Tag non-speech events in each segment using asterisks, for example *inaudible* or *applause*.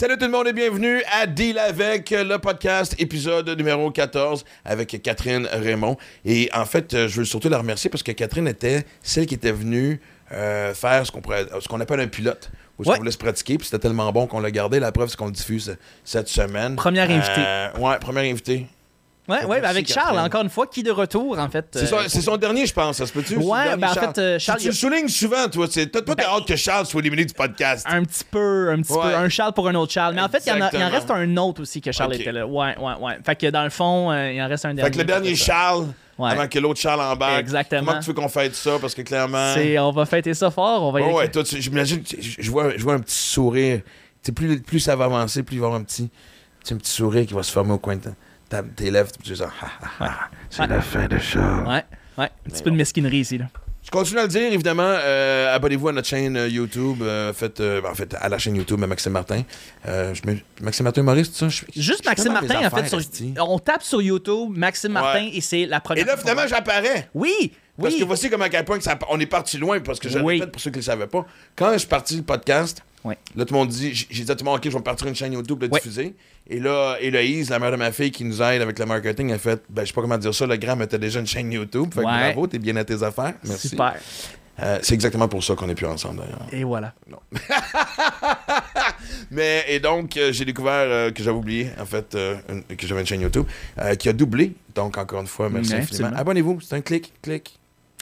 Salut tout le monde et bienvenue à Deal avec le podcast, épisode numéro 14 avec Catherine Raymond. Et en fait, euh, je veux surtout la remercier parce que Catherine était celle qui était venue euh, faire ce qu'on appelle un pilote. Où Ouais. on voulait se pratiquer, puis c'était tellement bon qu'on l'a gardé. La preuve, c'est qu'on le diffuse cette semaine. Première invitée. Euh, ouais, première invitée. Ouais, ouais, avec Charles, encore une fois, qui de retour, en fait. C'est euh, son, son dernier, je pense, ça se peut-tu? Ouais, ben, en fait, euh, Charles, Tu, tu le soulignes souvent, toi. Toi, toi, t'as Ben, hâte que Charles soit éliminé du podcast. Un petit peu, un petit Ouais. peu. Un Charles pour un autre Charles. Mais en fait, il y, en a- il en reste un autre aussi que Charles était là. Ouais, ouais, ouais. Fait que dans le fond, euh, il en reste un dernier. Fait que le dernier. Charles, Ouais. avant que l'autre Charles embarque. Exactement. Comment tu veux qu'on fête ça? Parce que clairement. On va fêter ça fort. On va y aller. ouais, toi, j'imagine, je vois, je vois un petit sourire. Plus, plus ça va avancer, plus il va y avoir un petit, un petit sourire qui va se former au coin de ta- tes lèvres. Tu ça, ha, ha, ha, c'est Ouais. la fin de Charles. Ouais, ouais. Un petit Mais peu de mesquinerie ici, là. Je continue à le dire, évidemment. euh, Abonnez-vous à notre chaîne euh, YouTube. euh, faites, euh, en fait, à la chaîne YouTube de Maxime Martin. Euh, je mets- Maxime Martin humoriste, ça? Je- Juste je Maxime Martin, en fait, sur- on tape sur YouTube Maxime Martin et c'est la première Et là, finalement, j'apparais. Oui, Parce oui. que voici comment à quel point que ça- on est parti loin, parce que je le Oui. répète pour ceux qui ne le savaient pas. Quand je suis parti le podcast, Ouais. là, tout le monde dit, j'ai dit à tout le monde, OK, je vais me partir une chaîne YouTube de Ouais. diffuser. Et là, Héloïse, la mère de ma fille qui nous aide avec le marketing, a fait, ben, je sais pas comment dire ça, le grand mettait déjà une chaîne YouTube. Fait que Ouais. bravo, t'es bien à tes affaires. Merci. Super. Euh, c'est exactement pour ça qu'on n'est plus ensemble, d'ailleurs. Et voilà. *laughs* Mais, et donc, euh, j'ai découvert euh, que j'avais oublié, en fait, une- que j'avais une chaîne YouTube qui a doublé. Donc, encore une fois, merci infiniment. Abonnez-vous, c'est un clic, clic.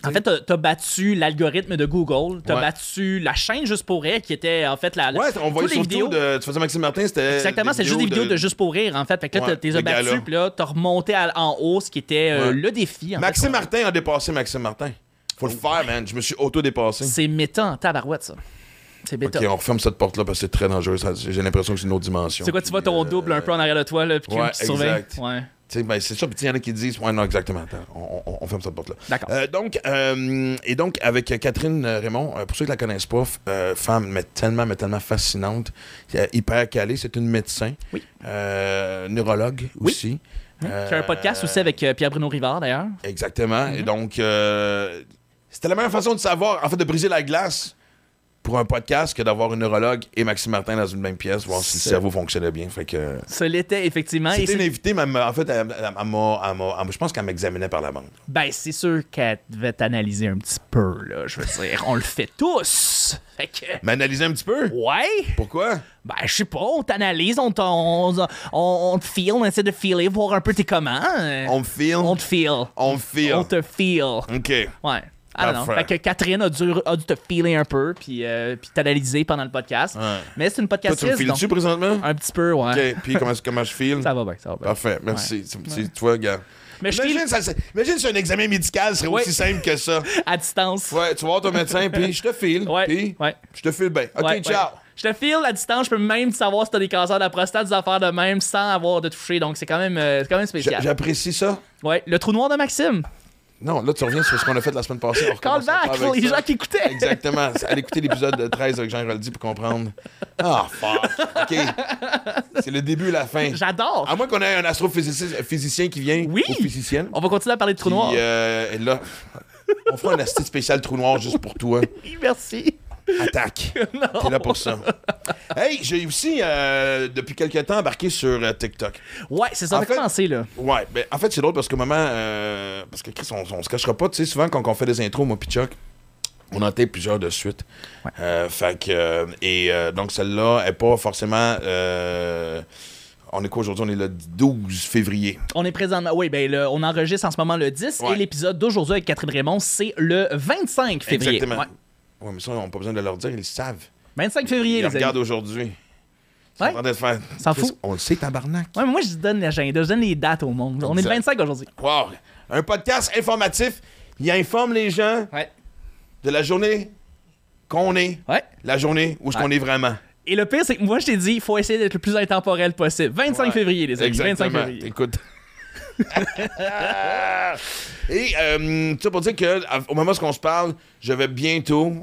En fait, t'as- t'as battu l'algorithme de Google, t'as Ouais. battu la chaîne Juste pour rire, qui était en fait la. la- Ouais, on voyait surtout vidéos. de. Tu faisais Maxime Martin, c'était. Exactement, c'est juste des vidéos de... Juste pour rire, en fait. Fait que là, Ouais, t'es battu, puis là, t'as remonté à- en haut, ce qui était euh, Ouais. le défi. en Maxime Martin a dépassé Maxime Martin. Faut le faire, man. Je me suis auto-dépassé. C'est méta en tabarouette, ça. C'est. Ok, on referme cette porte-là parce que c'est très dangereux. J'ai l'impression que c'est une autre dimension. C'est quoi, tu vois ton double euh, un peu en arrière de toi, là, puis ouais, qui surveille? exact. Ouais. Ben, c'est ça, puis il y en a qui disent, ouais, non, exactement. Attends, on, on- on ferme cette porte-là. D'accord. Euh, donc, euh, et donc, avec Catherine euh, Raymond, pour ceux qui la connaissent pas, euh, femme, mais tellement, mais tellement fascinante, hyper calée, c'est une médecin, Oui. neurologue Oui. aussi. Euh, J'ai un podcast aussi avec euh, Pierre-Bruno Rivard, d'ailleurs. Exactement. Et donc, euh, c'était la meilleure façon de savoir, en fait, de briser la glace pour un podcast que d'avoir un neurologue et Maxime Martin dans une même pièce, voir si le cerveau fonctionnait bien. Fait que. Ce l'était, effectivement. C'était une invitée, mais en fait, elle, elle- elle je pense qu'elle m'examinait par la bande. Ben, c'est sûr qu'elle devait t'analyser un petit peu, là. Je veux dire, on le fait tous. Fait que. M'analyser un petit peu? Ouais! Pourquoi? Ben, je sais pas, on t'analyse, on, on, on, on te feel, on essaie de feeler, voir un peu t'es comment. On me feel. On te feel. On me feel. On te feel. OK. Ouais. Ah non, Parfait. Fait que Catherine a dû, a dû te feeler un peu, puis, euh, puis t'analyser pendant le podcast. Ouais. Mais c'est une Toi, tu me podcastiste, files donc dessus présentement? un petit peu, ouais. OK. Puis comment, comment je file? *laughs* Ça va bien, ça va bien. Parfait. Merci. C'est- vois, gars. Mais je Imagine, ça, imagine si un examen médical serait Ouais. aussi simple que ça. *laughs* à distance. Ouais, tu vas voir ton médecin, puis je te file. Ouais, Puis ouais. je te file bien. OK, Ouais, ciao. Je te file à distance, je peux même savoir si t'as des cancers de la prostate, des affaires de même, sans avoir de toucher. Donc c'est quand même, euh, c'est quand même spécial. J'apprécie ça. Ouais, le trou noir de Maxime. Non, là, tu reviens sur ce qu'on a fait la semaine passée. On *laughs* Call back les ça. gens qui écoutaient. Exactement. Allez écouter l'épisode 13 avec Jean Roldi pour comprendre. Ah, fuck. OK. C'est le début et la fin. J'adore. À moins qu'on ait un astrophysicien physicien qui vient. Oui. Ou physicienne. On va continuer à parler de trou noir. Puis, euh, et là, on fera un asti spécial trou noir juste pour toi. *laughs* Oui, merci. Attaque. *laughs* T'es là pour ça. Hey, j'ai aussi, euh, depuis quelques temps, embarqué sur euh, TikTok. Ouais, c'est ça En fait commencer, là. Ouais, ben, en fait, c'est drôle parce que maman. euh, parce que Chris, on, on se cachera pas, tu sais, souvent quand on fait des intros, moi pis Chuck, on en tape plusieurs de suite. Ouais. Euh, fait que. et donc, celle-là est pas forcément. on est quoi aujourd'hui? On est le 12 février. On est présentement. Oui, ben, le- on enregistre en ce moment le 10 Ouais. et l'épisode d'aujourd'hui avec Catherine Raymond, c'est le 25 février. Exactement. Ouais. Ouais, mais ça, on n'a pas besoin de leur dire, ils le savent. 25 février, Ils les regardent aujourd'hui. Ouais. en train de se faire. S'en Chris, fout. On le sait, tabarnak. Ouais, mais moi, je donne l'agenda, je donne les dates au monde. On est le Exact. 25 aujourd'hui. Wow. Un podcast informatif. Il informe les gens Ouais. de la journée qu'on est, Ouais. la journée où Ouais. qu'on est vraiment. Et le pire, c'est que moi, je t'ai dit, il faut essayer d'être le plus intemporel possible. 25 Ouais. février, les amis. 25 Exactement. février. Écoute. *laughs* Et euh, ça pour dire que au moment où on se parle, je vais bientôt.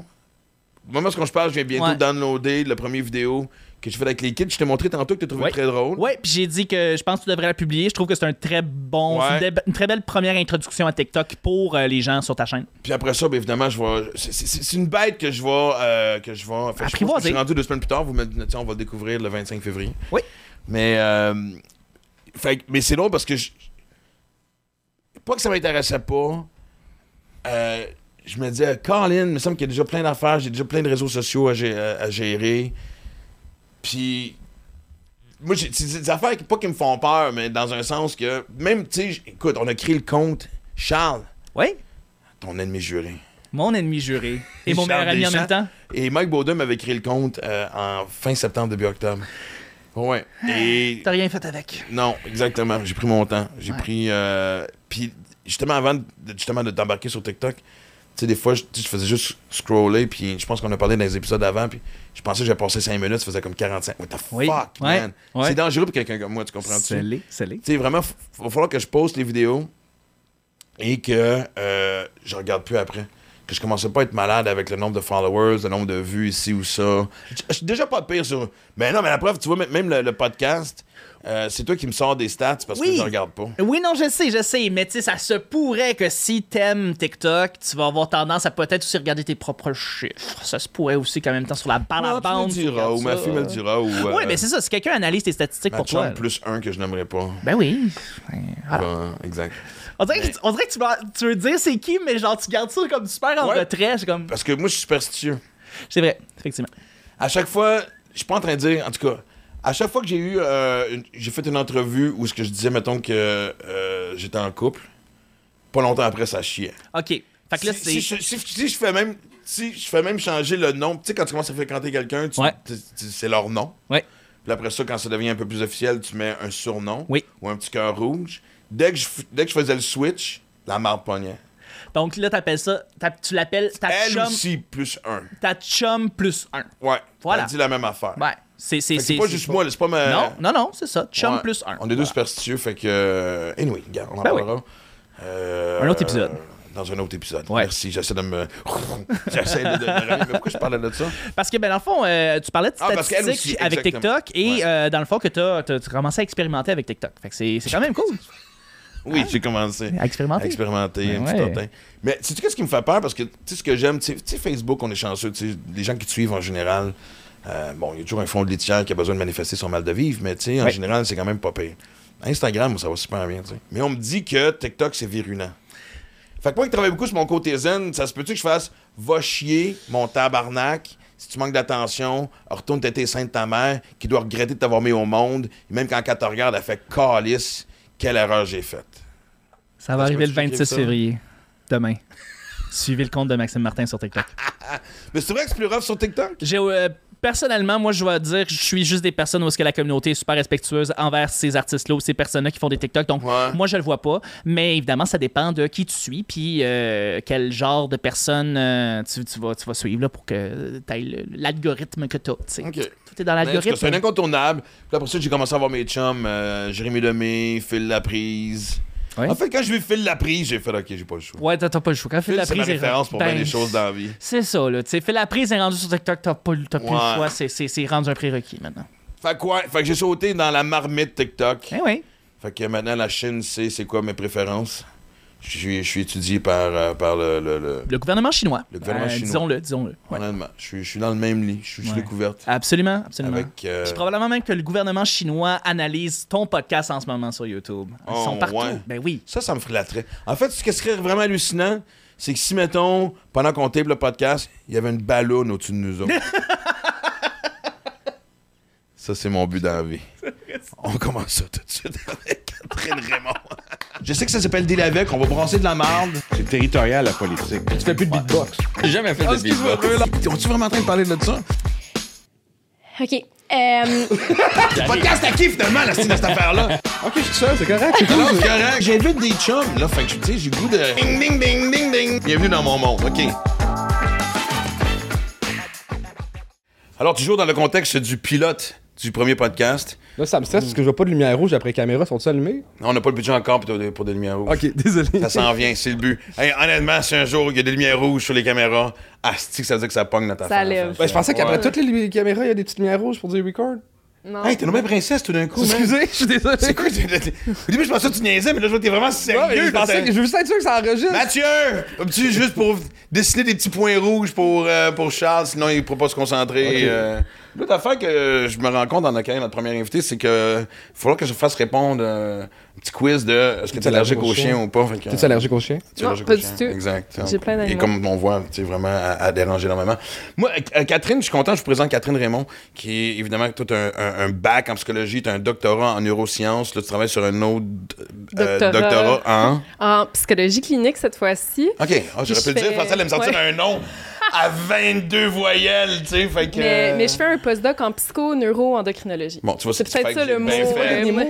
Au moment où on se parle, je vais bientôt Ouais. downloader la première vidéo que je fais avec les kids. Je t'ai montré tantôt que tu trouvé Ouais. très drôle. Ouais, puis j'ai dit que je pense que tu devrais la publier. Je trouve que c'est un très bon, Ouais. c'est une, une très belle première introduction à TikTok pour euh, les gens sur ta chaîne. Puis après ça, ben, évidemment, je vais. c'est- C'est c'est une bête que je vais. euh, que je vais. Fait, je pense que je Apprivoiser. suis rendu deux semaines plus tard. Vous me, sais, on va le découvrir le 25 février. Oui. Mais. euh, fait, que- mais c'est long parce que je. Pas que ça m'intéressait pas. euh, je me disais, Colin, il me semble qu'il y a déjà plein d'affaires, j'ai déjà plein de réseaux sociaux à, gé- à- à gérer. Puis. Moi, j'ai c'est des affaires qui, pas qui me font peur, mais dans un sens que. Même, tu sais, écoute, on a créé le compte Charles, Oui, ton ennemi juré. mon ennemi juré. Et mon meilleur ami en même temps. Et Mike Baudin m'avait créé le compte euh, en fin septembre, début octobre. Ouais. Et. *gasps* T'as rien fait avec. Non, exactement. J'ai pris mon temps. J'ai Ouais. pris. euh, Puis, justement, avant de, justement, de t'embarquer sur TikTok, sais, des fois, je, faisais juste scroller, puis je pense qu'on a parlé dans les épisodes avant, puis je pensais que j'avais passé 5 minutes, ça faisait comme 45. What the fuck, man? Ouais. C'est dangereux pour quelqu'un comme moi, tu comprends-tu? Scellé, scellé. Tu sais, vraiment, il va falloir que je poste les vidéos et que euh, je regarde plus après. Que je commence pas à être malade avec le nombre de followers, le nombre de vues ici ou ça. Je suis déjà pas pire sur. Mais non, mais la preuve, tu vois, même- même le, le podcast, euh, c'est toi qui me sors des stats parce Oui. que je regarde pas. Oui, non, je sais, je sais, mais tu sais, ça se pourrait que si t'aimes TikTok, tu vas avoir tendance à peut-être aussi regarder tes propres chiffres. Ça se pourrait aussi qu'en même temps sur la tu me bande. le diras, ou ma fille me le dira, ou. Oui, mais c'est ça, si quelqu'un analyse tes statistiques Ma pour toi. plus un que je n'aimerais pas. Ben oui. Ben, voilà. Bon, exact. On dirait que, tu- on dirait que tu, veux, tu veux dire c'est qui, mais genre tu gardes ça comme super en Ouais. retrait. Comme. Parce que moi, je suis superstitieux. C'est vrai, effectivement. à chaque fois, je suis pas en train de dire, en tout cas, à chaque fois que j'ai eu, euh, j'ai fait une entrevue où ce que je disais, mettons que euh, j'étais en couple, pas longtemps après, ça chiait. OK. Fait que là, si, c'est. si je, si- si je fais même, si je fais même changer le nom, tu sais, quand tu commences à fréquenter quelqu'un, Ouais. c'est leur nom. Ouais. Puis après ça, quand ça devient un peu plus officiel, tu mets un surnom Oui. ou un petit cœur rouge. Dès que, je, dès que je faisais le switch, la marde pognait. Donc là, t'appelles ça. Tu l'appelles ta Elle chum, aussi, plus un. ta chum plus un. Ouais. Voilà. Elle dit la même affaire. Ouais. C'est c'est- pas juste moi, c'est pas ma. Non, non, non, c'est ça. Chum Ouais. plus un. On est deux Voilà. superstitieux, fait que. euh, Anyway, regarde, on en Ben oui. parlera. Euh, Un autre épisode. Dans un autre épisode. Ouais. Merci, j'essaie de me. *laughs* j'essaie de, de, de Mais pourquoi je parlais de ça? Parce que, ben, dans le fond, euh, tu parlais de Ah, statistiques aussi, avec. TikTok et Ouais. dans le fond, que t'as as, commencé à expérimenter avec TikTok. Fait que c'est quand même cool. Oui, j'ai commencé. À expérimenter. À expérimenter Ben un petit ouais. Mais sais-tu qu'est-ce qui me fait peur? Parce que, tu sais, ce que j'aime, tu sais- tu sais, Facebook, on est chanceux, tu sais, les gens qui te suivent en général, euh, bon, il y a toujours un fond de litière qui a besoin de manifester son mal de vivre, mais tu sais, en général, c'est quand même pas pire. Instagram, moi, ça va super bien, tu sais. Mais on me dit que TikTok, c'est virulent. Fait que moi qui travaille beaucoup sur mon côté zen, ça se peut-tu que je fasse va chier mon tabarnak si tu manques d'attention, retourne têter sein de ta mère qui doit regretter de t'avoir mis au monde, et même quand elle te regarde, elle fait calice, quelle erreur j'ai faite. Ça va arriver le tu écrives 26 ça? février. Demain. Suivez le compte de Maxime Martin sur TikTok. *laughs* Mais c'est vrai que c'est plus rough sur TikTok? J'ai, euh, personnellement, moi, je dois dire que je suis juste des personnes où est-ce que la communauté est super respectueuse envers ces artistes-là ou ces personnes-là qui font des TikTok. Donc, Ouais. moi, je le vois pas. Mais évidemment, ça dépend de qui tu suis puis euh, quel genre de personne euh, tu, tu vas, tu vas suivre là, pour que tu aies l'algorithme que tu as. Tout est dans l'algorithme. C'est un incontournable. Puis après ça, j'ai commencé à voir mes chums, euh, Jérémy Lemay, Phil Laprise. Ouais. En fait, quand je vais Phil Laprise, j'ai fait OK, j'ai pas le choix. Ouais, t'as pas le choix. Quand Phil, Phil c'est ma Laprise est- référence pour ben, bien des choses dans la vie. C'est ça, là. Tu sais, Phil Laprise est rendu sur TikTok, t'as pas, plus Ouais. le choix. C'est- C'est c'est rendu un prérequis maintenant. Fait quoi? Fait que j'ai sauté dans la marmite TikTok. Eh oui. Fait que maintenant, la Chine sait c'est quoi mes préférences. Je suis, je suis étudié par, euh, par le, le- le- Le gouvernement chinois. Le gouvernement Euh, chinois. Disons-le, disons-le. Ouais. Honnêtement, je suis, je suis dans le même lit. Je suis Ouais. couvertes. Absolument, absolument. Avec. euh, Puis probablement même que le gouvernement chinois analyse ton podcast en ce moment sur YouTube. Ils Oh, sont partout. ouais. Ben oui. Ça, ça me ferait l'attrait. En fait, ce qui serait vraiment hallucinant, c'est que si, mettons, pendant qu'on tape le podcast, il y avait une ballonne au-dessus de nous autres. *laughs* ça, c'est mon but dans la vie. *laughs* On commence ça tout de suite avec Catherine Raymond. Je sais que ça s'appelle Deal avec, on va brasser de la marde. C'est territorial, la politique. Tu fais plus de beatbox. J'ai jamais fait de beatbox. On-tu vraiment en train de parler de ça? OK. Euh, Podcast à qui, finalement, la style de cette affaire-là? Ok, je suis seul, c'est correct. c'est cool. Non, c'est correct. J'invite des chums, là, fait que, tu sais, j'ai le goût de... Ding, ding, ding, ding, ding. Bienvenue dans mon monde, OK. Alors, toujours dans le contexte du pilote du premier podcast. Là, ça me stresse parce que je vois pas de lumière rouge après caméra. Sont-ils allumés? On n'a pas le budget encore pour, des- pour des lumières rouges. Ok, *laughs* désolé. Ça s'en vient, c'est le but. Hey, honnêtement, si un jour il y a des lumières rouges sur les caméras, asti que ça veut dire que ça pogne notre Ça affaire. lève. Ben, je pensais qu'après Ouais. toutes les caméras, il y a des petites lumières rouges pour dire record. Non. Hey, t'es une princesse tout d'un coup, man. Excusez, je suis désolé. C'est quoi? t'es- t'es- Au début, je pensais que tu niaisais, mais là, je vois que t'es vraiment Ouais, mais sérieux. je pensais que je veux juste être sûr que ça enregistre. Mathieu! Un petit juste pour dessiner des petits points rouges pour, euh, pour Charles, sinon il ne pourra pas se concentrer. Ok. euh. L'autre affaire que je me rends compte notre carrière, notre première invité, c'est que il faudra que je fasse répondre euh, un petit quiz de est-ce que tu es allergique aux chiens ou pas? T'es-tu allergique aux chiens? tu Non, pas du tout. Exact. J'ai plein Et d'animaux. comme on voit, c'est vraiment à, à déranger énormément. Moi, euh, Catherine, je suis content, je vous présente Catherine Raymond, qui est évidemment tout un, un- un bac en psychologie, tu as un doctorat en neurosciences, là, tu travailles sur un autre euh, Doctorat. doctorat en. En psychologie clinique cette fois-ci. OK, ah, j'aurais je pu le dire, je pensais qu'elle allait me sortir ouais. un nom à 22 voyelles, tu sais, fait que... Mais, mais je fais un postdoc en psycho-neuro-endocrinologie. Bon, tu vois, C'est peut-être que ça le mot. euh?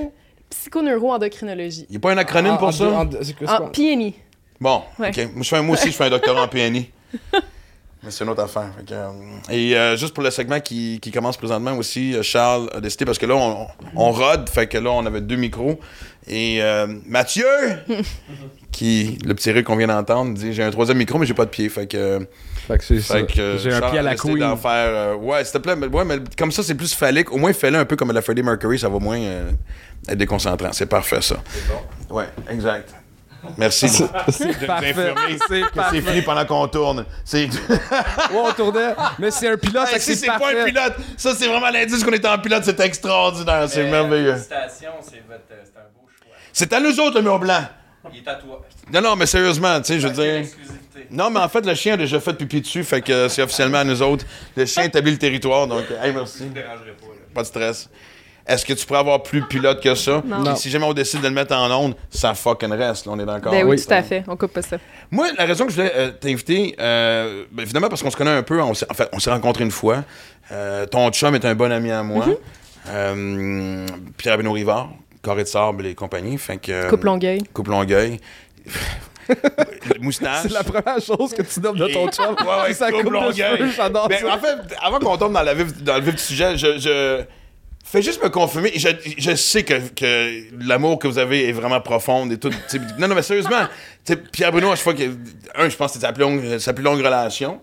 Psycho-neuro-endocrinologie. Il n'y a pas un acronyme En- pour en ça? en? PNI. Bon, Ouais. OK. Moi, je fais un- moi aussi, je fais un doctorat en PNI. *laughs* Mais c'est une autre affaire. fait que, euh, et euh, juste pour le segment qui, qui commence présentement aussi, euh, Charles a décidé, parce que là, on, on rode, fait que là, on avait deux micros. Et euh, Mathieu, *laughs* qui, le petit rire qu'on vient d'entendre, dit J'ai un troisième micro, mais j'ai pas de pied. Fait que. Fait que c'est ça. Fait que, euh, J'ai un pied à la couille. faire. euh, ouais, s'il te plaît. Mais, ouais, mais comme ça, c'est plus phallique. Au moins, fais-le un peu comme la Freddie Mercury, ça va moins euh, être déconcentrant. C'est parfait, ça. Ouais, exact. Merci. *laughs* de nous C'est que c'est fini pendant qu'on tourne. C'est. *laughs* Ouais, on tournait. Mais c'est un pilote, Hey, si c'est c'est pas un pilote, ça c'est vraiment l'indice qu'on est en pilote, c'est extraordinaire, c'est merveilleux. Félicitations, c'est votre- c'est un beau choix. C'est à nous autres le mur blanc. Il est à toi. Non, non, mais sérieusement, tu sais, je veux dire. exclusivité. Non, mais en fait, le chien a déjà fait pipi dessus, fait que euh, c'est officiellement à nous autres. Le chien établit le territoire, donc, hey, merci. Je ne dérangerai pas. là. Pas de stress. Est-ce que tu pourrais avoir plus pilote que ça? Non. Si jamais on décide de le mettre en onde, ça fucking reste, là, on est d'accord? Ben oui, tout à fait. On coupe pas ça. Moi, la raison que je voulais euh, t'inviter, euh, ben, évidemment parce qu'on se connaît un peu, on s'est, en fait, on s'est rencontrés une fois. Euh, ton chum est un bon ami à moi. Mm-hmm. Euh, Pierre Benoît Rivard, Carré de Sable et compagnie. Fait que, euh, Coupe Longueuil. Coupe Longueuil. *laughs* Moustache. C'est la première chose que tu donnes de ton chum. Ouais, ouais, sa coupe coupe Longueuil. cheveux, j'adore Ben, ça. en fait, avant qu'on tombe dans, la vif, dans le vif du sujet, je, je fais juste me confirmer. Je, je sais que, que l'amour que vous avez est vraiment profond et tout. non, non, mais sérieusement, Pierre Bruno, à chaque fois que. Un, je pense que c'est sa plus longue, sa plus longue relation.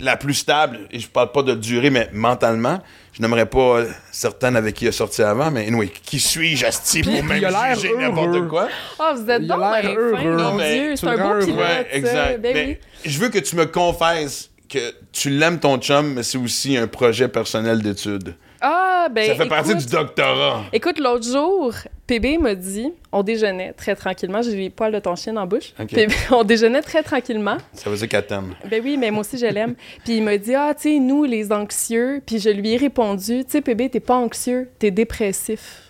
La plus stable, et je parle pas de durée, mais mentalement. Je n'aimerais pas certaines avec qui il a sorti avant, mais anyway, qui suis-je, Asti, pour Puis même juger n'importe quoi? Ah, vous êtes donc bien heureux. mon mais Dieu. tu C'est un beau pilote. Ouais, exact. Ben mais oui. je veux que tu me confesses que tu l'aimes ton chum, mais c'est aussi un projet personnel d'études. Ah, ben. Ça fait partie du doctorat. Écoute, l'autre jour, PB m'a dit, on déjeunait très tranquillement. J'ai les poils de ton chien dans la bouche. Ok. PB, *laughs* on déjeunait très tranquillement. Ça veut dire qu'elle t'aime. Ben oui, mais moi aussi, je l'aime. *laughs* Puis il m'a dit, ah, tu sais, nous, les anxieux. Puis je lui ai répondu, tu sais, PB, t'es pas anxieux, t'es dépressif.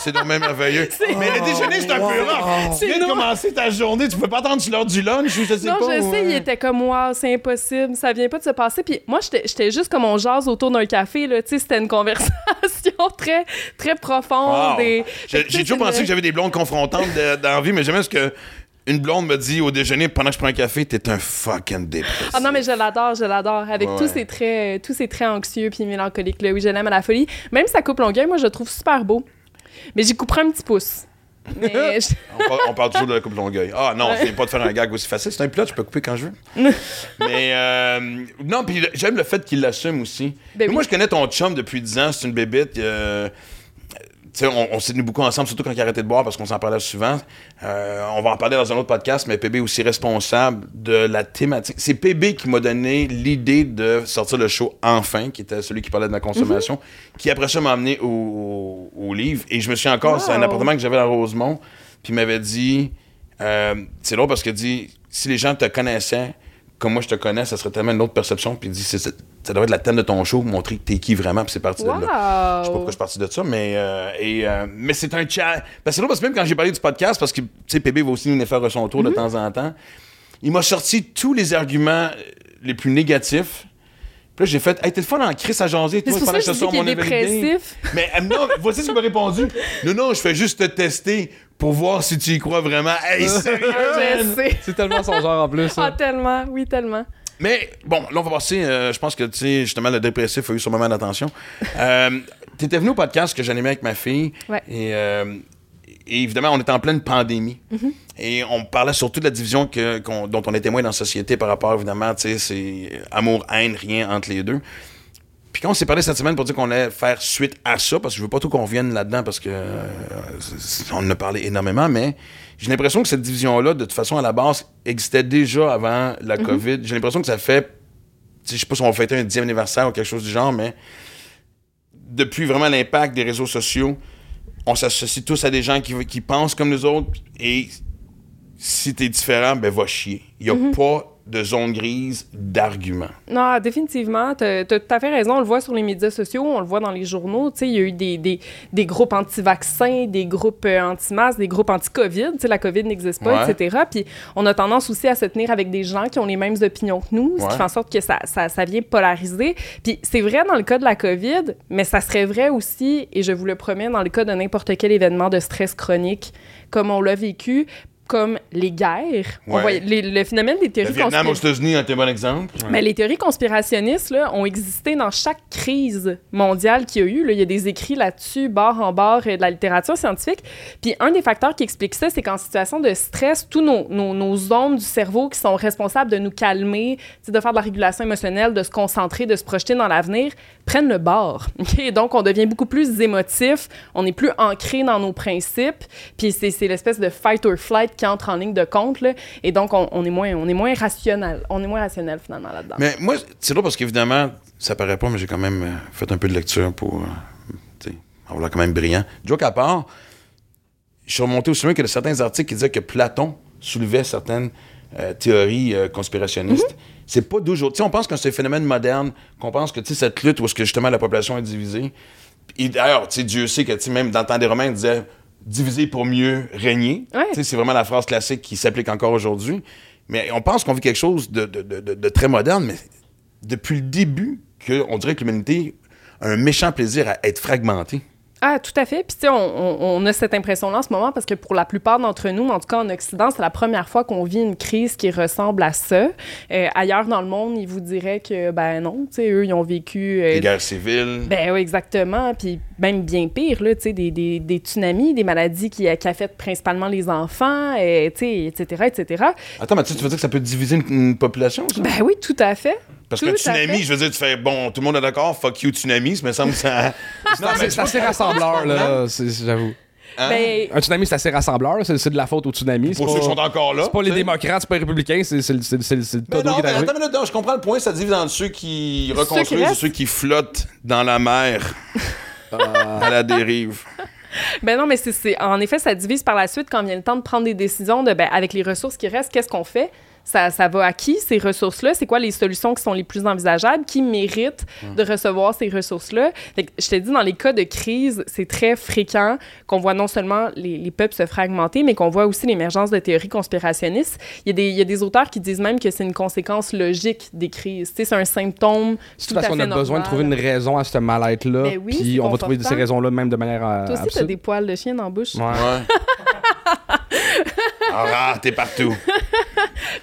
C'est donc même merveilleux. Mais le déjeuner, c'est un peu rough. Tu viens de commencer ta journée, tu peux pas attendre l'heure du lunch je sais non, pas. je ou, sais, il euh, était comme, wow, c'est impossible, ça vient pas de se passer. Puis moi, j'étais juste comme on jase autour d'un café, là, tu sais, c'était une conversation *laughs* très, très profonde. wow. et- J'ai toujours pensé une- que j'avais des blondes confrontantes de- dans la vie, mais jamais ce que une blonde me dit au déjeuner pendant que je prends un café, t'es un fucking dépressif. Ah non, mais je l'adore, je l'adore. Avec Ouais, tous ces traits, tous ces traits anxieux puis mélancoliques, là, oui, je l'aime à la folie. Même sa coupe longueuil, moi, je le trouve super beau. Mais j'y couperai un petit pouce. Mais *laughs* je- On parle, on parle toujours de la coupe Longueuil. Ah non, c'est pas de faire un gag aussi facile. C'est un pilote, je peux couper quand je veux. *laughs* Mais euh, non, puis j'aime le fait qu'il l'assume aussi. Ben Moi, je connais ton chum depuis 10 ans, c'est une bébite. euh, on, on s'est tenu beaucoup ensemble, surtout quand il a arrêté de boire, parce qu'on s'en parlait souvent. Euh, on va en parler dans un autre podcast, mais PB est aussi responsable de la thématique. C'est PB qui m'a donné l'idée de sortir le show Enfin, qui était celui qui parlait de la consommation, Mhm. qui après ça m'a amené au, livre. Et je me suis encore, c'est un appartement que j'avais à Rosemont, puis il m'avait dit, euh, c'est drôle parce qu'il dit, si les gens te connaissaient comme moi je te connais, ça serait tellement une autre perception. Puis il dit, c'est- ça devrait être la thème de ton show, montrer que t'es qui vraiment, puis c'est parti de là. Je sais pas pourquoi je suis parti de ça, mais, euh, et, euh, mais c'est un chat. Parce que c'est drôle parce que même quand j'ai parlé du podcast, parce que tu sais, PB va aussi venir faire son tour de temps en temps, il m'a sorti tous les arguments euh, les plus négatifs. Puis là, j'ai fait, hey, t'es le fun en crise à jaser, Mais toi, pendant que je sors mon dépressif. Mais euh, non, voici ce qu'il m'a répondu. Non, non, je fais juste te tester pour voir si tu y crois vraiment. Hey, *laughs* sérieux. C'est tellement son genre en plus. Ah, ça. tellement, oui, tellement. Mais bon, là, on va passer. euh, je pense que, tu sais, justement, le dépressif a eu son moment d'attention. Euh, *laughs* T'étais venu au podcast que j'animais avec ma fille. Ouais. Et, euh, et évidemment, on était en pleine pandémie. Et on parlait surtout de la division que, dont on est témoin dans la société par rapport, évidemment, tu sais, c'est amour-haine, rien entre les deux. Puis quand on s'est parlé cette semaine pour dire qu'on allait faire suite à ça, parce que je veux pas tout qu'on revienne là-dedans, parce que euh, on en a parlé énormément, mais j'ai l'impression que cette division-là, de toute façon, à la base, existait déjà avant la COVID. J'ai l'impression que ça fait, je sais pas si on va fêter un 10e anniversaire ou quelque chose du genre, mais depuis vraiment l'impact des réseaux sociaux, on s'associe tous à des gens qui, qui pensent comme nous autres, et si t'es différent, ben va chier. Il y a pas de zone grise d'argument. Non, définitivement. Tu as, tout à fait raison. On le voit sur les médias sociaux, on le voit dans les journaux. Tu sais, il y a eu des, des, des groupes anti-vaccins, des groupes euh, anti-masques, des groupes anti-COVID. Tu sais, la COVID n'existe pas, Ouais. etc. Puis on a tendance aussi à se tenir avec des gens qui ont les mêmes opinions que nous, ce Ouais. qui fait en sorte que ça, ça, ça vient polariser. Puis c'est vrai dans le cas de la COVID, mais ça serait vrai aussi, et je vous le promets, dans le cas de n'importe quel événement de stress chronique, comme on l'a vécu, comme les guerres. On voit- les- le phénomène des théories Vietnam aux États-Unis un bon exemple. mais les théories conspirationnistes là, ont existé dans chaque crise mondiale qu'il y a eu. Là. Il y a des écrits là-dessus, barre en barre, euh, de la littérature scientifique. Puis un des facteurs qui explique ça, c'est qu'en situation de stress, tous nos, nos, nos zones du cerveau qui sont responsables de nous calmer, de faire de la régulation émotionnelle, de se concentrer, de se projeter dans l'avenir, prennent le bord. *laughs* OK? Et donc, on devient beaucoup plus émotif, on est plus ancré dans nos principes, puis c'est l'espèce de fight or flight qui entre en ligne de compte. Là. Et donc, on, on est moins, on est moins rationnel. On est moins rationnel, finalement, là-dedans. Mais moi, c'est drôle parce qu'évidemment, ça paraît pas, mais j'ai quand même euh, fait un peu de lecture pour euh, sais, avoir l'air quand même brillant. Joke à part, je suis remonté aussi loin que de certains articles qui disaient que Platon soulevait certaines euh, théories euh, conspirationnistes. C'est pas d'aujourd'hui. Tu sais, on pense que c'est un phénomène moderne, qu'on pense que tu sais, cette lutte où est-ce que justement la population est divisée. D'ailleurs, Dieu sait que même dans le temps des Romains, il disait diviser pour mieux régner. Ouais. C'est vraiment la phrase classique qui s'applique encore aujourd'hui. Mais on pense qu'on vit quelque chose de, de- de- de- de très moderne, mais depuis le début, que on dirait que l'humanité a un méchant plaisir à être fragmentée. Ah, tout à fait. Puis, tu sais, on, on- on a cette impression-là en ce moment parce que pour la plupart d'entre nous, en tout cas en Occident, c'est la première fois qu'on vit une crise qui ressemble à ça. Euh, ailleurs dans le monde, ils vous diraient que, ben non, tu sais, eux, ils ont vécu. euh, Les guerres civiles. Ben oui, exactement. Puis même bien pire, là, tu sais, des, des, des tsunamis, des maladies qui, qui affectent principalement les enfants, euh, tu sais, etc., etc. Attends, Mathieu, tu veux dire que ça peut diviser une, une population, ça? Ben oui, tout à fait. Parce tout à tsunami, je veux dire, tu fais, bon, tout le monde est d'accord, fuck you, tsunami, ça me semble que ça... *laughs* non, C'est c'est assez rassembleur, là, c'est- j'avoue. Hein? Ben, Un tsunami, c'est assez rassembleur, c'est de la faute au tsunami. Pour ceux qui sont encore là. C'est pas les démocrates, c'est pas les républicains, c'est c'est le tonneau non, qui est mais arrivé. attends non, je comprends le point, ça divise dans ceux qui Ceux qui reconstruisent et ceux qui flottent dans la mer *laughs* à la dérive. Ben non, mais c'est- c'est en effet, ça divise par la suite quand vient le temps de prendre des décisions de ben, avec les ressources qui restent, qu'est-ce qu'on fait? Ça, ça va à qui ces ressources-là? C'est quoi les solutions qui sont les plus envisageables? Qui méritent de recevoir ces ressources-là? Je te dis, dans les cas de crise, c'est très fréquent qu'on voit non seulement les, les peuples se fragmenter, mais qu'on voit aussi l'émergence de théories conspirationnistes. Il y, a des, il y a des auteurs qui disent même que c'est une conséquence logique des crises. Tu sais, c'est un symptôme C'est tout parce à qu'on fait a besoin de trouver une raison à ce mal-être-là. Ben oui, puis on va trouver ces raisons-là même de manière euh, Toi aussi, t'as des poils de chien dans la bouche. Ouais. Ouais. *laughs* ah, t'es partout.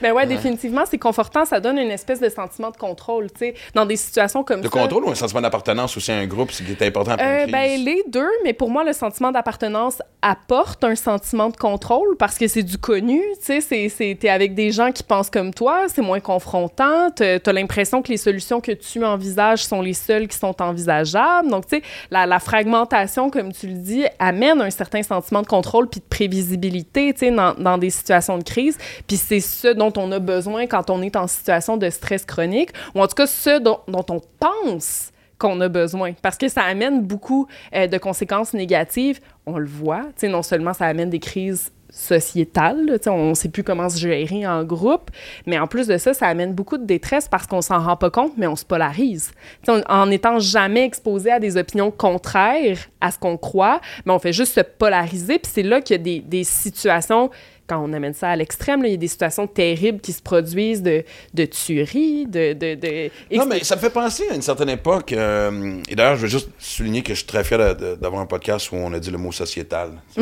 Ben ouais, définitivement, c'est confortant. Ça donne une espèce de sentiment de contrôle, tu sais. Dans des situations comme De ça. contrôle ou un sentiment d'appartenance aussi à un groupe, c'est qui est important Euh, une ben, les deux, mais pour moi, le sentiment d'appartenance apporte un sentiment de contrôle parce que c'est du connu, tu sais, t'es avec des gens qui pensent comme toi, c'est moins confrontant, t'as t'as l'impression que les solutions que tu envisages sont les seules qui sont envisageables, donc, tu sais, la, la fragmentation, comme tu le dis, amène un certain sentiment de contrôle puis de prévisibilité, tu sais, dans, dans des situations de crise, puis c'est ce dont on a besoin quand on est en situation de stress chronique, ou en tout cas ce dont, dont on pense qu'on a besoin parce que ça amène beaucoup euh, de conséquences négatives. On le voit, tu sais, non seulement ça amène des crises sociétales, là, on ne sait plus comment se gérer en groupe, mais en plus de ça, ça amène beaucoup de détresse parce qu'on s'en rend pas compte, mais on se polarise. On- en n'étant jamais exposé à des opinions contraires à ce qu'on croit, mais on fait juste se polariser, puis c'est là qu'il y a des situations quand on amène ça à l'extrême, il y a des situations terribles qui se produisent de, de tueries, de... de, de Non, mais ça me fait penser à une certaine époque. euh, et d'ailleurs, je veux juste souligner que je suis très fier d'avoir un podcast où on a dit le mot sociétal. *laughs*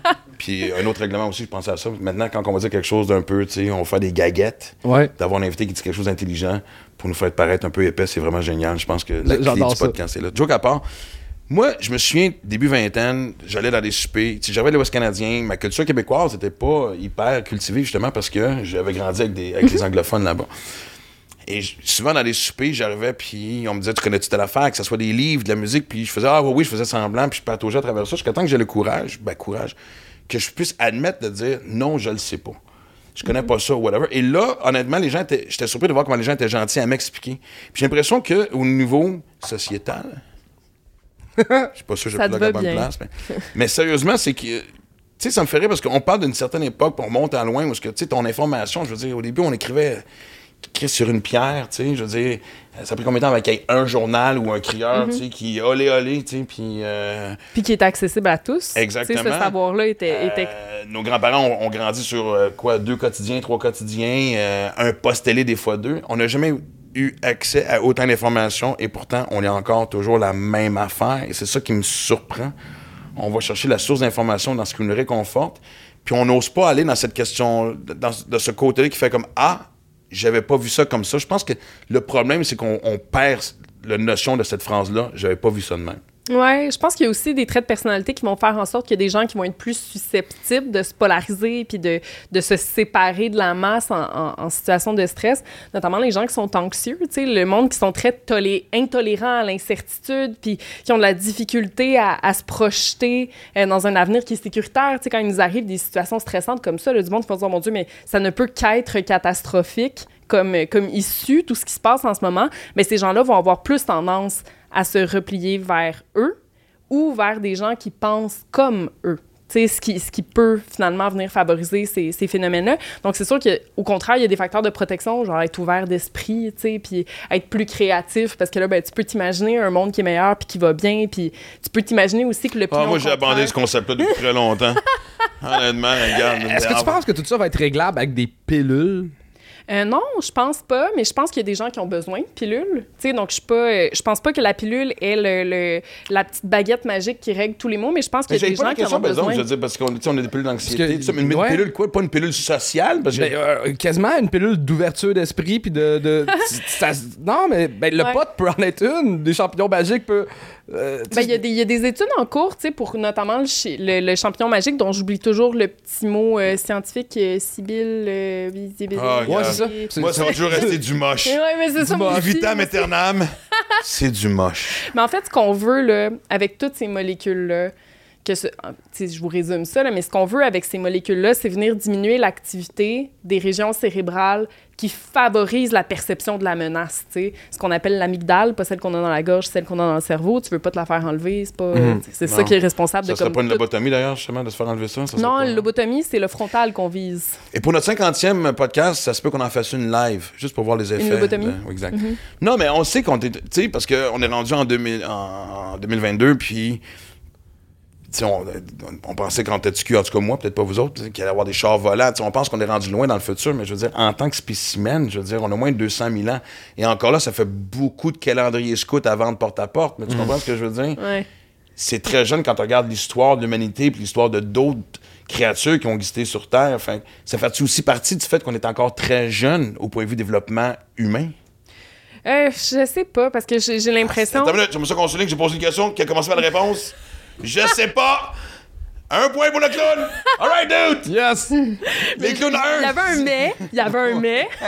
Euh, Puis un autre règlement aussi, je pensais à ça. Maintenant, quand on va dire quelque chose d'un peu, tu sais, on va faire des gaguettes, Ouais. d'avoir un invité qui dit quelque chose d'intelligent pour nous faire paraître un peu épais, c'est vraiment génial. Je pense que la clé J'adore du ça. podcast, c'est là. Joke à part, moi, je me souviens, début vingtaine, j'allais dans des soupers. J'avais l'Ouest canadien. Ma culture québécoise n'était pas hyper cultivée, justement, parce que j'avais grandi avec, des, avec *laughs* anglophones là-bas. Et souvent, dans les soupers, j'arrivais, puis on me disait, tu connais-tu telle affaire, que ce soit des livres, de la musique, puis je faisais, ah oui, oui, je faisais semblant, puis je pataugeais à travers ça, jusqu'à temps que j'ai le courage, ben courage, que je puisse admettre de dire, non, je le sais pas. Je connais pas ça, whatever. Et là, honnêtement, les gens étaient, j'étais surpris de voir comment les gens étaient gentils à m'expliquer. Puis j'ai l'impression qu'au niveau sociétal, *laughs* je suis pas sûr que je plug la bonne bien. place, mais, *laughs* mais sérieusement, c'est que, tu sais, ça me ferait parce qu'on parle d'une certaine époque, puis on monte à loin, où que, tu sais, ton information, je veux dire, au début, on écrivait écrit sur une pierre, tu sais, je veux dire, ça a pris combien de temps avec qu'il un journal ou un crieur, Mm-hmm. tu sais, qui olé olé, tu sais, puis... euh, Puis qui est accessible à tous. Exactement. Tu sais, ce savoir-là était, était euh, nos grands-parents ont, ont grandi sur euh, quoi, deux quotidiens, trois quotidiens, euh, un poste télé des fois deux. On n'a jamais eu accès à autant d'informations et pourtant on est encore toujours la même affaire et c'est ça qui me surprend. On va chercher la source d'information dans ce qui nous réconforte, puis on n'ose pas aller dans cette question, dans, ce côté-là qui fait comme ah, j'avais pas vu ça comme ça. Je pense que le problème c'est qu'on on perd la notion de cette phrase-là. J'avais pas vu ça de même. Ouais, je pense qu'il y a aussi des traits de personnalité qui vont faire en sorte qu'il y a des gens qui vont être plus susceptibles de se polariser puis de, de se séparer de la masse en, en- en situation de stress, notamment les gens qui sont anxieux, tu sais, le monde qui sont très tolé- intolérants à l'incertitude puis qui ont de la difficulté à, à se projeter euh, dans un avenir qui est sécuritaire, tu sais, quand il nous arrive des situations stressantes comme ça, là, du monde qui va dire, mon Dieu, mais ça ne peut qu'être catastrophique comme, comme issue, tout ce qui se passe en ce moment, mais ces gens-là vont avoir plus tendance à se replier vers eux ou vers des gens qui pensent comme eux. Tu sais, ce qui, ce qui peut finalement venir favoriser ces, ces phénomènes-là. Donc, c'est sûr qu'au contraire, il y a des facteurs de protection, genre être ouvert d'esprit, tu sais, puis être plus créatif, parce que là, ben, tu peux t'imaginer un monde qui est meilleur puis qui va bien, puis tu peux t'imaginer aussi que le Ah, moi, j'ai abandonné ce concept-là depuis très longtemps. *laughs* Honnêtement, regarde. Est-ce que tu penses que tout ça va être réglable avec des pilules? Euh, non, je pense pas, mais je pense qu'il y a des gens qui ont besoin de pilules. Tu sais, donc je suis pas, euh, je pense pas que la pilule est le, le- la petite baguette magique qui règle tous les maux, mais je pense qu'il Mais y a des pas gens qui en ont exemple, besoin. je veux dire, parce qu'on on a des pilules d'anxiété. Mais une ouais. pilule quoi? Pas une pilule sociale? Parce que Ben, euh, quasiment une pilule d'ouverture d'esprit puis de, de *laughs* ça- non mais ben, le Ouais. pot peut en être une des champignons magiques euh, Ben, il y, a des- il y a des études en cours, tu sais, pour notamment le, le- le champignon magique, dont j'oublie toujours le petit mot euh, scientifique, euh, Sibylle, euh. Ah, ouais c'est ça C'est- moi, ça va toujours rester du moche. *laughs* Ouais, mais c'est ça, aussi. Vitam aeternam, c'est du moche. Mais en fait, ce qu'on veut, là, avec toutes ces molécules-là, que ce- je vous résume ça, là, mais ce qu'on veut avec ces molécules-là, c'est venir diminuer l'activité des régions cérébrales qui favorisent la perception de la menace. tu sais. Ce qu'on appelle l'amygdale, pas celle qu'on a dans la gorge, celle qu'on a dans le cerveau. Tu veux pas te la faire enlever, c'est pas. Mhm. C'est ça qui est responsable Ça de serait comme. pas une lobotomie, d'ailleurs, justement, de se faire enlever ça? ça Non, pas- la lobotomie, c'est le frontal qu'on vise. Et pour notre 50e podcast, ça se peut qu'on en fasse une live, juste pour voir les effets. lobotomie? de- oui, exact. Non, mais on sait qu'on est. Tu sais, parce qu'on est rendu en, 2000 en, en 2022, puis. On, on pensait qu'en tête cul, en tout cas moi, peut-être pas vous autres, qu'il allait y avoir des chars volants. On pense qu'on est rendu loin dans le futur, mais je veux dire, en tant que spécimen, je veux dire, on a moins de 200 000 ans. Et encore là, ça fait beaucoup de calendriers scouts à vendre porte à porte. Mais tu comprends ce que je veux dire? Ouais. c'est très jeune quand on regarde l'histoire de l'humanité puis l'histoire de d'autres créatures qui ont existé sur Terre. Enfin, ça fait aussi partie du fait qu'on est encore très jeune au point de vue développement humain? Euh, je sais pas, parce que j'ai j'ai l'impression. Minute, j'aimerais ça souligne que j'ai posé une question, qui a commencé par la réponse? Je sais pas! Un point pour le clown! Alright, dude! yes Les clowns à Il y avait un mais. Il y avait un mais. *laughs*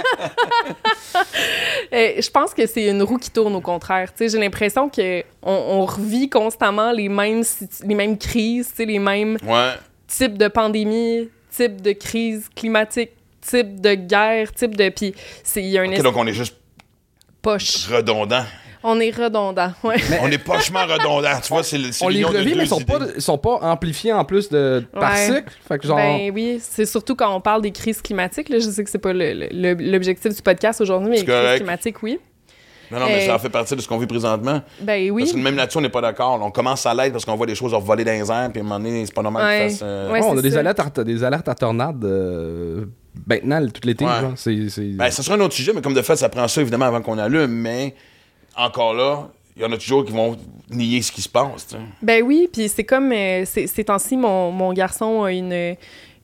Euh, je pense que c'est une roue qui tourne au contraire. Tu sais, J'ai l'impression qu'on on revit constamment les mêmes, situ- les mêmes crises, tu sais, les mêmes Ouais. types de pandémies, types de crises climatiques, types de guerres, types de. Puis c'est- il y a un donc on est juste poche. redondant. On est redondant, ouais. On est pochement redondant. Tu vois, c'est on les l'union de revit deux mais ils sont idées. pas ils sont pas amplifiés en plus de par Ouais. cycle fait que genre Ben oui, c'est surtout quand on parle des crises climatiques. Là, je sais que c'est pas l'objectif du podcast aujourd'hui, mais les crises climatiques, oui. Non, non, mais Euh, ça fait partie de ce qu'on vit présentement. Ben oui. Parce que même là-dessus, on n'est pas d'accord. On commence à l'être parce qu'on voit des choses voler dans les airs, puis à un moment donné, c'est pas normal Ouais. qu'ils fassent. euh, Ouais, Ouais, on a des alertes à, des alertes à tornades euh, maintenant tout l'été Ben, ça sera un autre sujet, mais comme de fait, ça prend ça évidemment avant qu'on allume, mais encore là, il y en a toujours qui vont. Nier ce qui se passe. Ben oui, puis c'est comme euh, ces temps-ci, mon, mon garçon a une,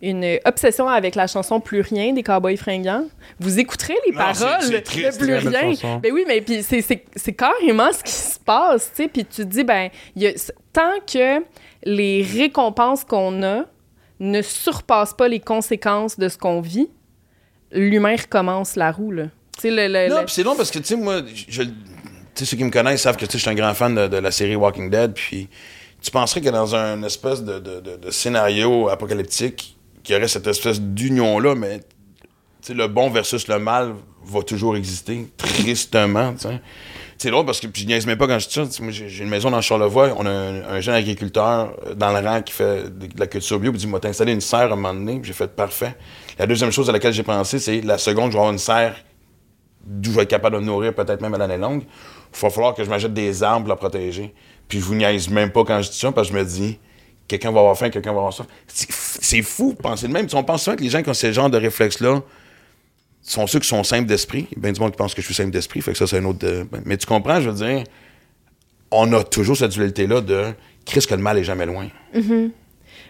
une obsession avec la chanson Plus rien des Cowboys fringants. Vous écouterez les Non, paroles c'est triste, de Plus rien. Ben oui, mais puis c'est- c'est c'est carrément ce qui se passe, tu sais. Puis tu te dis, ben, il y a- tant que les récompenses qu'on a ne surpassent pas les conséquences de ce qu'on vit, l'humain recommence la roue, là. Le, le- Non, le- c'est long parce que, tu sais, moi, je, ceux qui me connaissent savent que, je suis un grand fan de, la série Walking Dead, puis tu penserais que dans un espèce de, de- de- scénario apocalyptique, qu'il y aurait cette espèce d'union-là, mais, le bon versus le mal va toujours exister, tristement. C'est drôle parce que, je niaise même pas quand je dis ça, j'ai une maison dans Charlevoix, on a un, un jeune agriculteur euh, dans le rang qui fait de, la culture bio, puis il dit, moi, t'as installé une serre à un moment donné, j'ai fait parfait. La deuxième chose à laquelle j'ai pensé, c'est la seconde, je vais avoir une serre d'où je vais être capable de nourrir peut-être même à l'année longue, il va falloir que je m'achète des arbres pour la protéger. Puis je vous niaise même pas quand je dis ça, parce que je me dis, quelqu'un va avoir faim, quelqu'un va avoir soif. C'est fou de penser de même. On pense souvent que les gens qui ont ce genre de réflexe-là sont ceux qui sont simples d'esprit. Il y a bien du monde qui pense que je suis simple d'esprit, fait que ça, c'est un autre... euh, ben, Mais tu comprends, je veux dire, on a toujours cette dualité-là de Christ que le mal est jamais loin.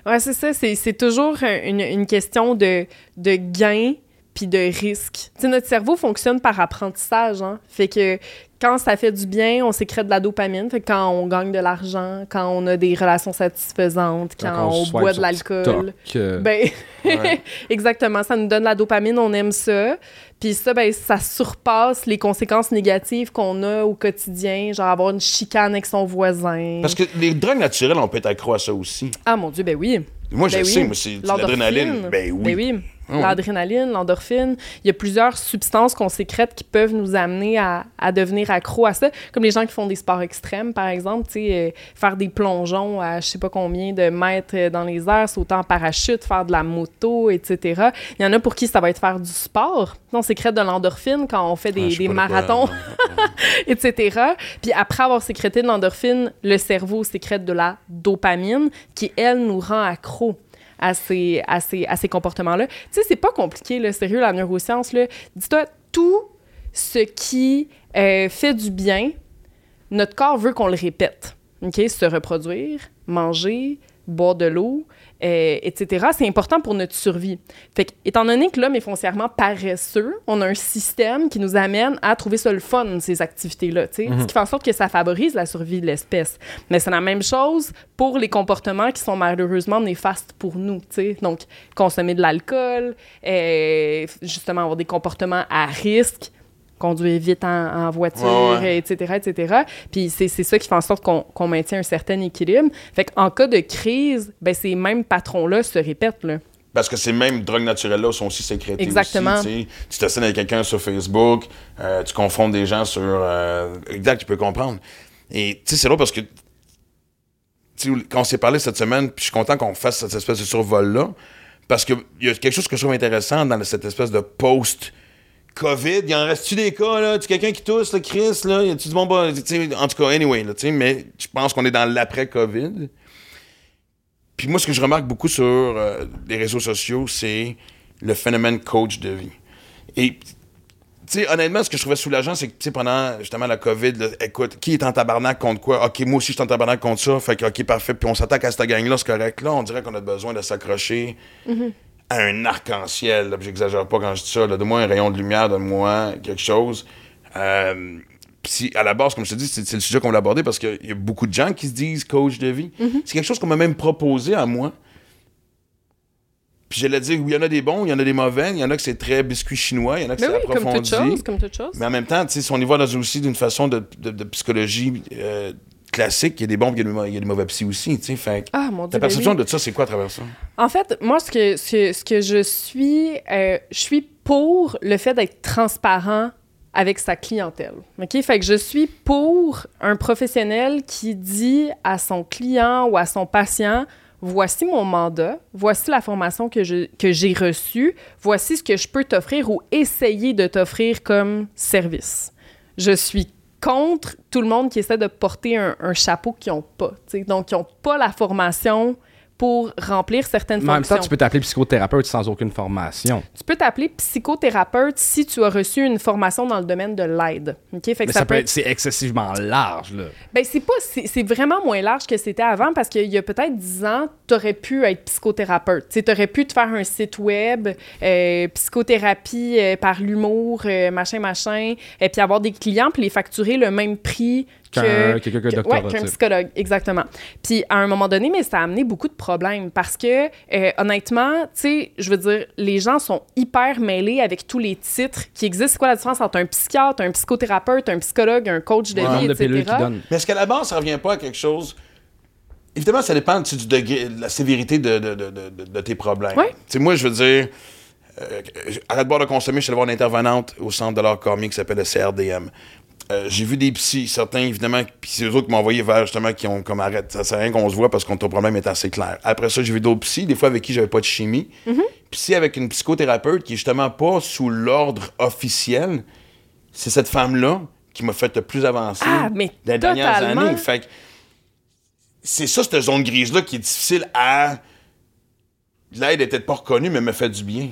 Ouais, c'est ça. C'est, toujours un- une, question de, de gain puis de risque. Tu sais, notre cerveau fonctionne par apprentissage. Hein? Fait que quand ça fait du bien, on sécrète de la dopamine. Fait que quand on gagne de l'argent, quand on a des relations satisfaisantes, quand, on, boit de l'alcool. Euh, Ben, Ouais. *laughs* exactement. Ça nous donne la dopamine, on aime ça. Puis ça, ben, ça surpasse les conséquences négatives qu'on a au quotidien, genre avoir une chicane avec son voisin. Parce que les drogues naturelles, on peut être accro à ça aussi. Ah mon Dieu, ben oui. Moi, je Ben sais, oui. moi, c'est l'adrénaline. Ben oui. Ben oui. Ah. L'adrénaline, l'endorphine. Il y a plusieurs substances qu'on sécrète qui peuvent nous amener à, à devenir accro à ça. Comme les gens qui font des sports extrêmes, par exemple, tu sais, euh, faire des plongeons à je sais pas combien de mètres euh, dans les airs, sauter en parachute, faire de la moto, etc. Il y en a pour qui ça va être faire du sport. On sécrète de l'endorphine quand on fait des, Ah, des marathons, *laughs* *laughs* etc. Puis après avoir sécrété de l'endorphine, le cerveau sécrète de la dopamine qui, elle, nous rend accro à ces, à ces, à ces comportements-là. Tu sais, c'est pas compliqué, là, sérieux, la neuroscience. Dis-toi, tout ce qui euh, fait du bien, notre corps veut qu'on le répète. OK? Se reproduire, manger, boire de l'eau, euh, etc. C'est important pour notre survie. Fait que, étant donné que l'homme est foncièrement paresseux, on a un système qui nous amène à trouver ça le fun, ces activités-là, sais, ce qui fait en sorte que ça favorise la survie de l'espèce. Mais c'est la même chose pour les comportements qui sont malheureusement néfastes pour nous. Donc, consommer de l'alcool, euh, justement avoir des comportements à risque, conduire vite en, en voiture, Ouais, ouais. etc., etc. Puis c'est c'est ça qui fait en sorte qu'on qu'on maintient un certain équilibre. Fait qu'en cas de crise, ben ces mêmes patrons-là se répètent, là. Parce que ces mêmes drogues naturelles-là sont aussi sécrétées. Exactement. aussi, tu t'assines avec quelqu'un sur Facebook, euh, tu confrontes des gens sur. euh, exact, tu peux comprendre. Et tu sais, c'est drôle parce que. quand on s'est parlé cette semaine, puis je suis content qu'on fasse cette espèce de survol-là, parce qu'il y a quelque chose que je trouve intéressant dans cette espèce de post. COVID, il en reste-tu des cas, là? Tu quelqu'un qui tousse, là, Chris, là? Y a-tu du bon bas? En tout cas, anyway, là, mais je pense qu'on est dans l'après-COVID. Puis moi, ce que je remarque beaucoup sur euh, les réseaux sociaux, c'est le phénomène coach de vie. Et, tu sais, honnêtement, ce que je trouvais soulageant, c'est que, tu sais, pendant justement la COVID, là, écoute, qui est en tabarnak contre quoi? OK, moi aussi, je suis en tabarnak contre ça. Fait que, OK, parfait. Puis on s'attaque à cette gang-là, c'est correct. Là, on dirait qu'on a besoin de s'accrocher à un arc-en-ciel. J'exagère pas quand je dis ça. là. Donne-moi un rayon de lumière, donne-moi quelque chose. Euh, puis si, à la base, comme je te dis, c'est c'est le sujet qu'on va aborder parce qu'il y a beaucoup de gens qui se disent coach de vie. C'est quelque chose qu'on m'a même proposé à moi. Puis j'allais dire, oui, il y en a des bons, il y en a des mauvais, il y en a que c'est très biscuit chinois, il y en a que Mais c'est oui, comme toute approfondi. chose, comme toute chose. Mais en même temps, si on y va dans aussi d'une façon de, de- de psychologie euh, classique, il y a des bons, il y a des, mau- il y a des mauvais psy aussi, tu sais. Fait Ah, mon Dieu, ta ben perception oui. de ça, c'est quoi à travers ça? En fait, moi, ce que, ce, que- ce que je suis, euh, je suis pour le fait d'être transparent avec sa clientèle. OK? Fait que je suis pour un professionnel qui dit à son client ou à son patient voici mon mandat, voici la formation que je- que j'ai reçue, voici ce que je peux t'offrir ou essayer de t'offrir comme service. Je suis contre tout le monde qui essaie de porter un, chapeau qu'ils n'ont pas. Donc, ils n'ont pas la formation pour remplir certaines Mais en même temps, tu peux t'appeler psychothérapeute sans aucune formation. Tu peux t'appeler psychothérapeute si tu as reçu une formation dans le domaine de l'aide. OK? Fait que Mais ça, peut être, c'est excessivement large, là. Ben, c'est pas c'est c'est vraiment moins large que c'était avant parce qu'il y a peut-être 10 ans, tu aurais pu être psychothérapeute. Tu aurais pu te faire un site web, euh, psychothérapie euh, par l'humour, euh, machin, machin, et puis avoir des clients, puis les facturer le même prix Qu'un- que. quelqu'un qui a que- doctorat, ouais, qu'un psychologue, exactement. Puis à un moment donné, mais ça a amené beaucoup de problèmes parce que, euh, honnêtement, tu sais, je veux dire, les gens sont hyper mêlés avec tous les titres qui existent. C'est quoi la différence entre un psychiatre, un psychothérapeute, un psychologue, un coach de Le vie, etc. Mais est-ce qu'à la base, ça revient pas à quelque chose? Évidemment, ça dépend tu du degré, de la sévérité de, de, de, de, de tes problèmes. Ouais. Tu sais, moi, je veux dire, euh, arrête de boire de consommer, je suis allé voir une intervenante au centre de l'art comique qui s'appelle le CRDM. Euh, j'ai vu des psys, certains évidemment, puis c'est eux autres qui m'ont envoyé vers justement qui ont comme arrête, ça sert à rien qu'on se voit parce que ton problème est assez clair. Après ça, j'ai vu d'autres psys, des fois avec qui j'avais pas de chimie. Puis si avec une psychothérapeute qui est justement pas sous l'ordre officiel, c'est cette femme-là qui m'a fait le plus avancer Ah, mais les dernières années. Fait que c'est ça, cette zone grise-là qui est difficile à. L'aide était pas reconnue, mais me fait du bien.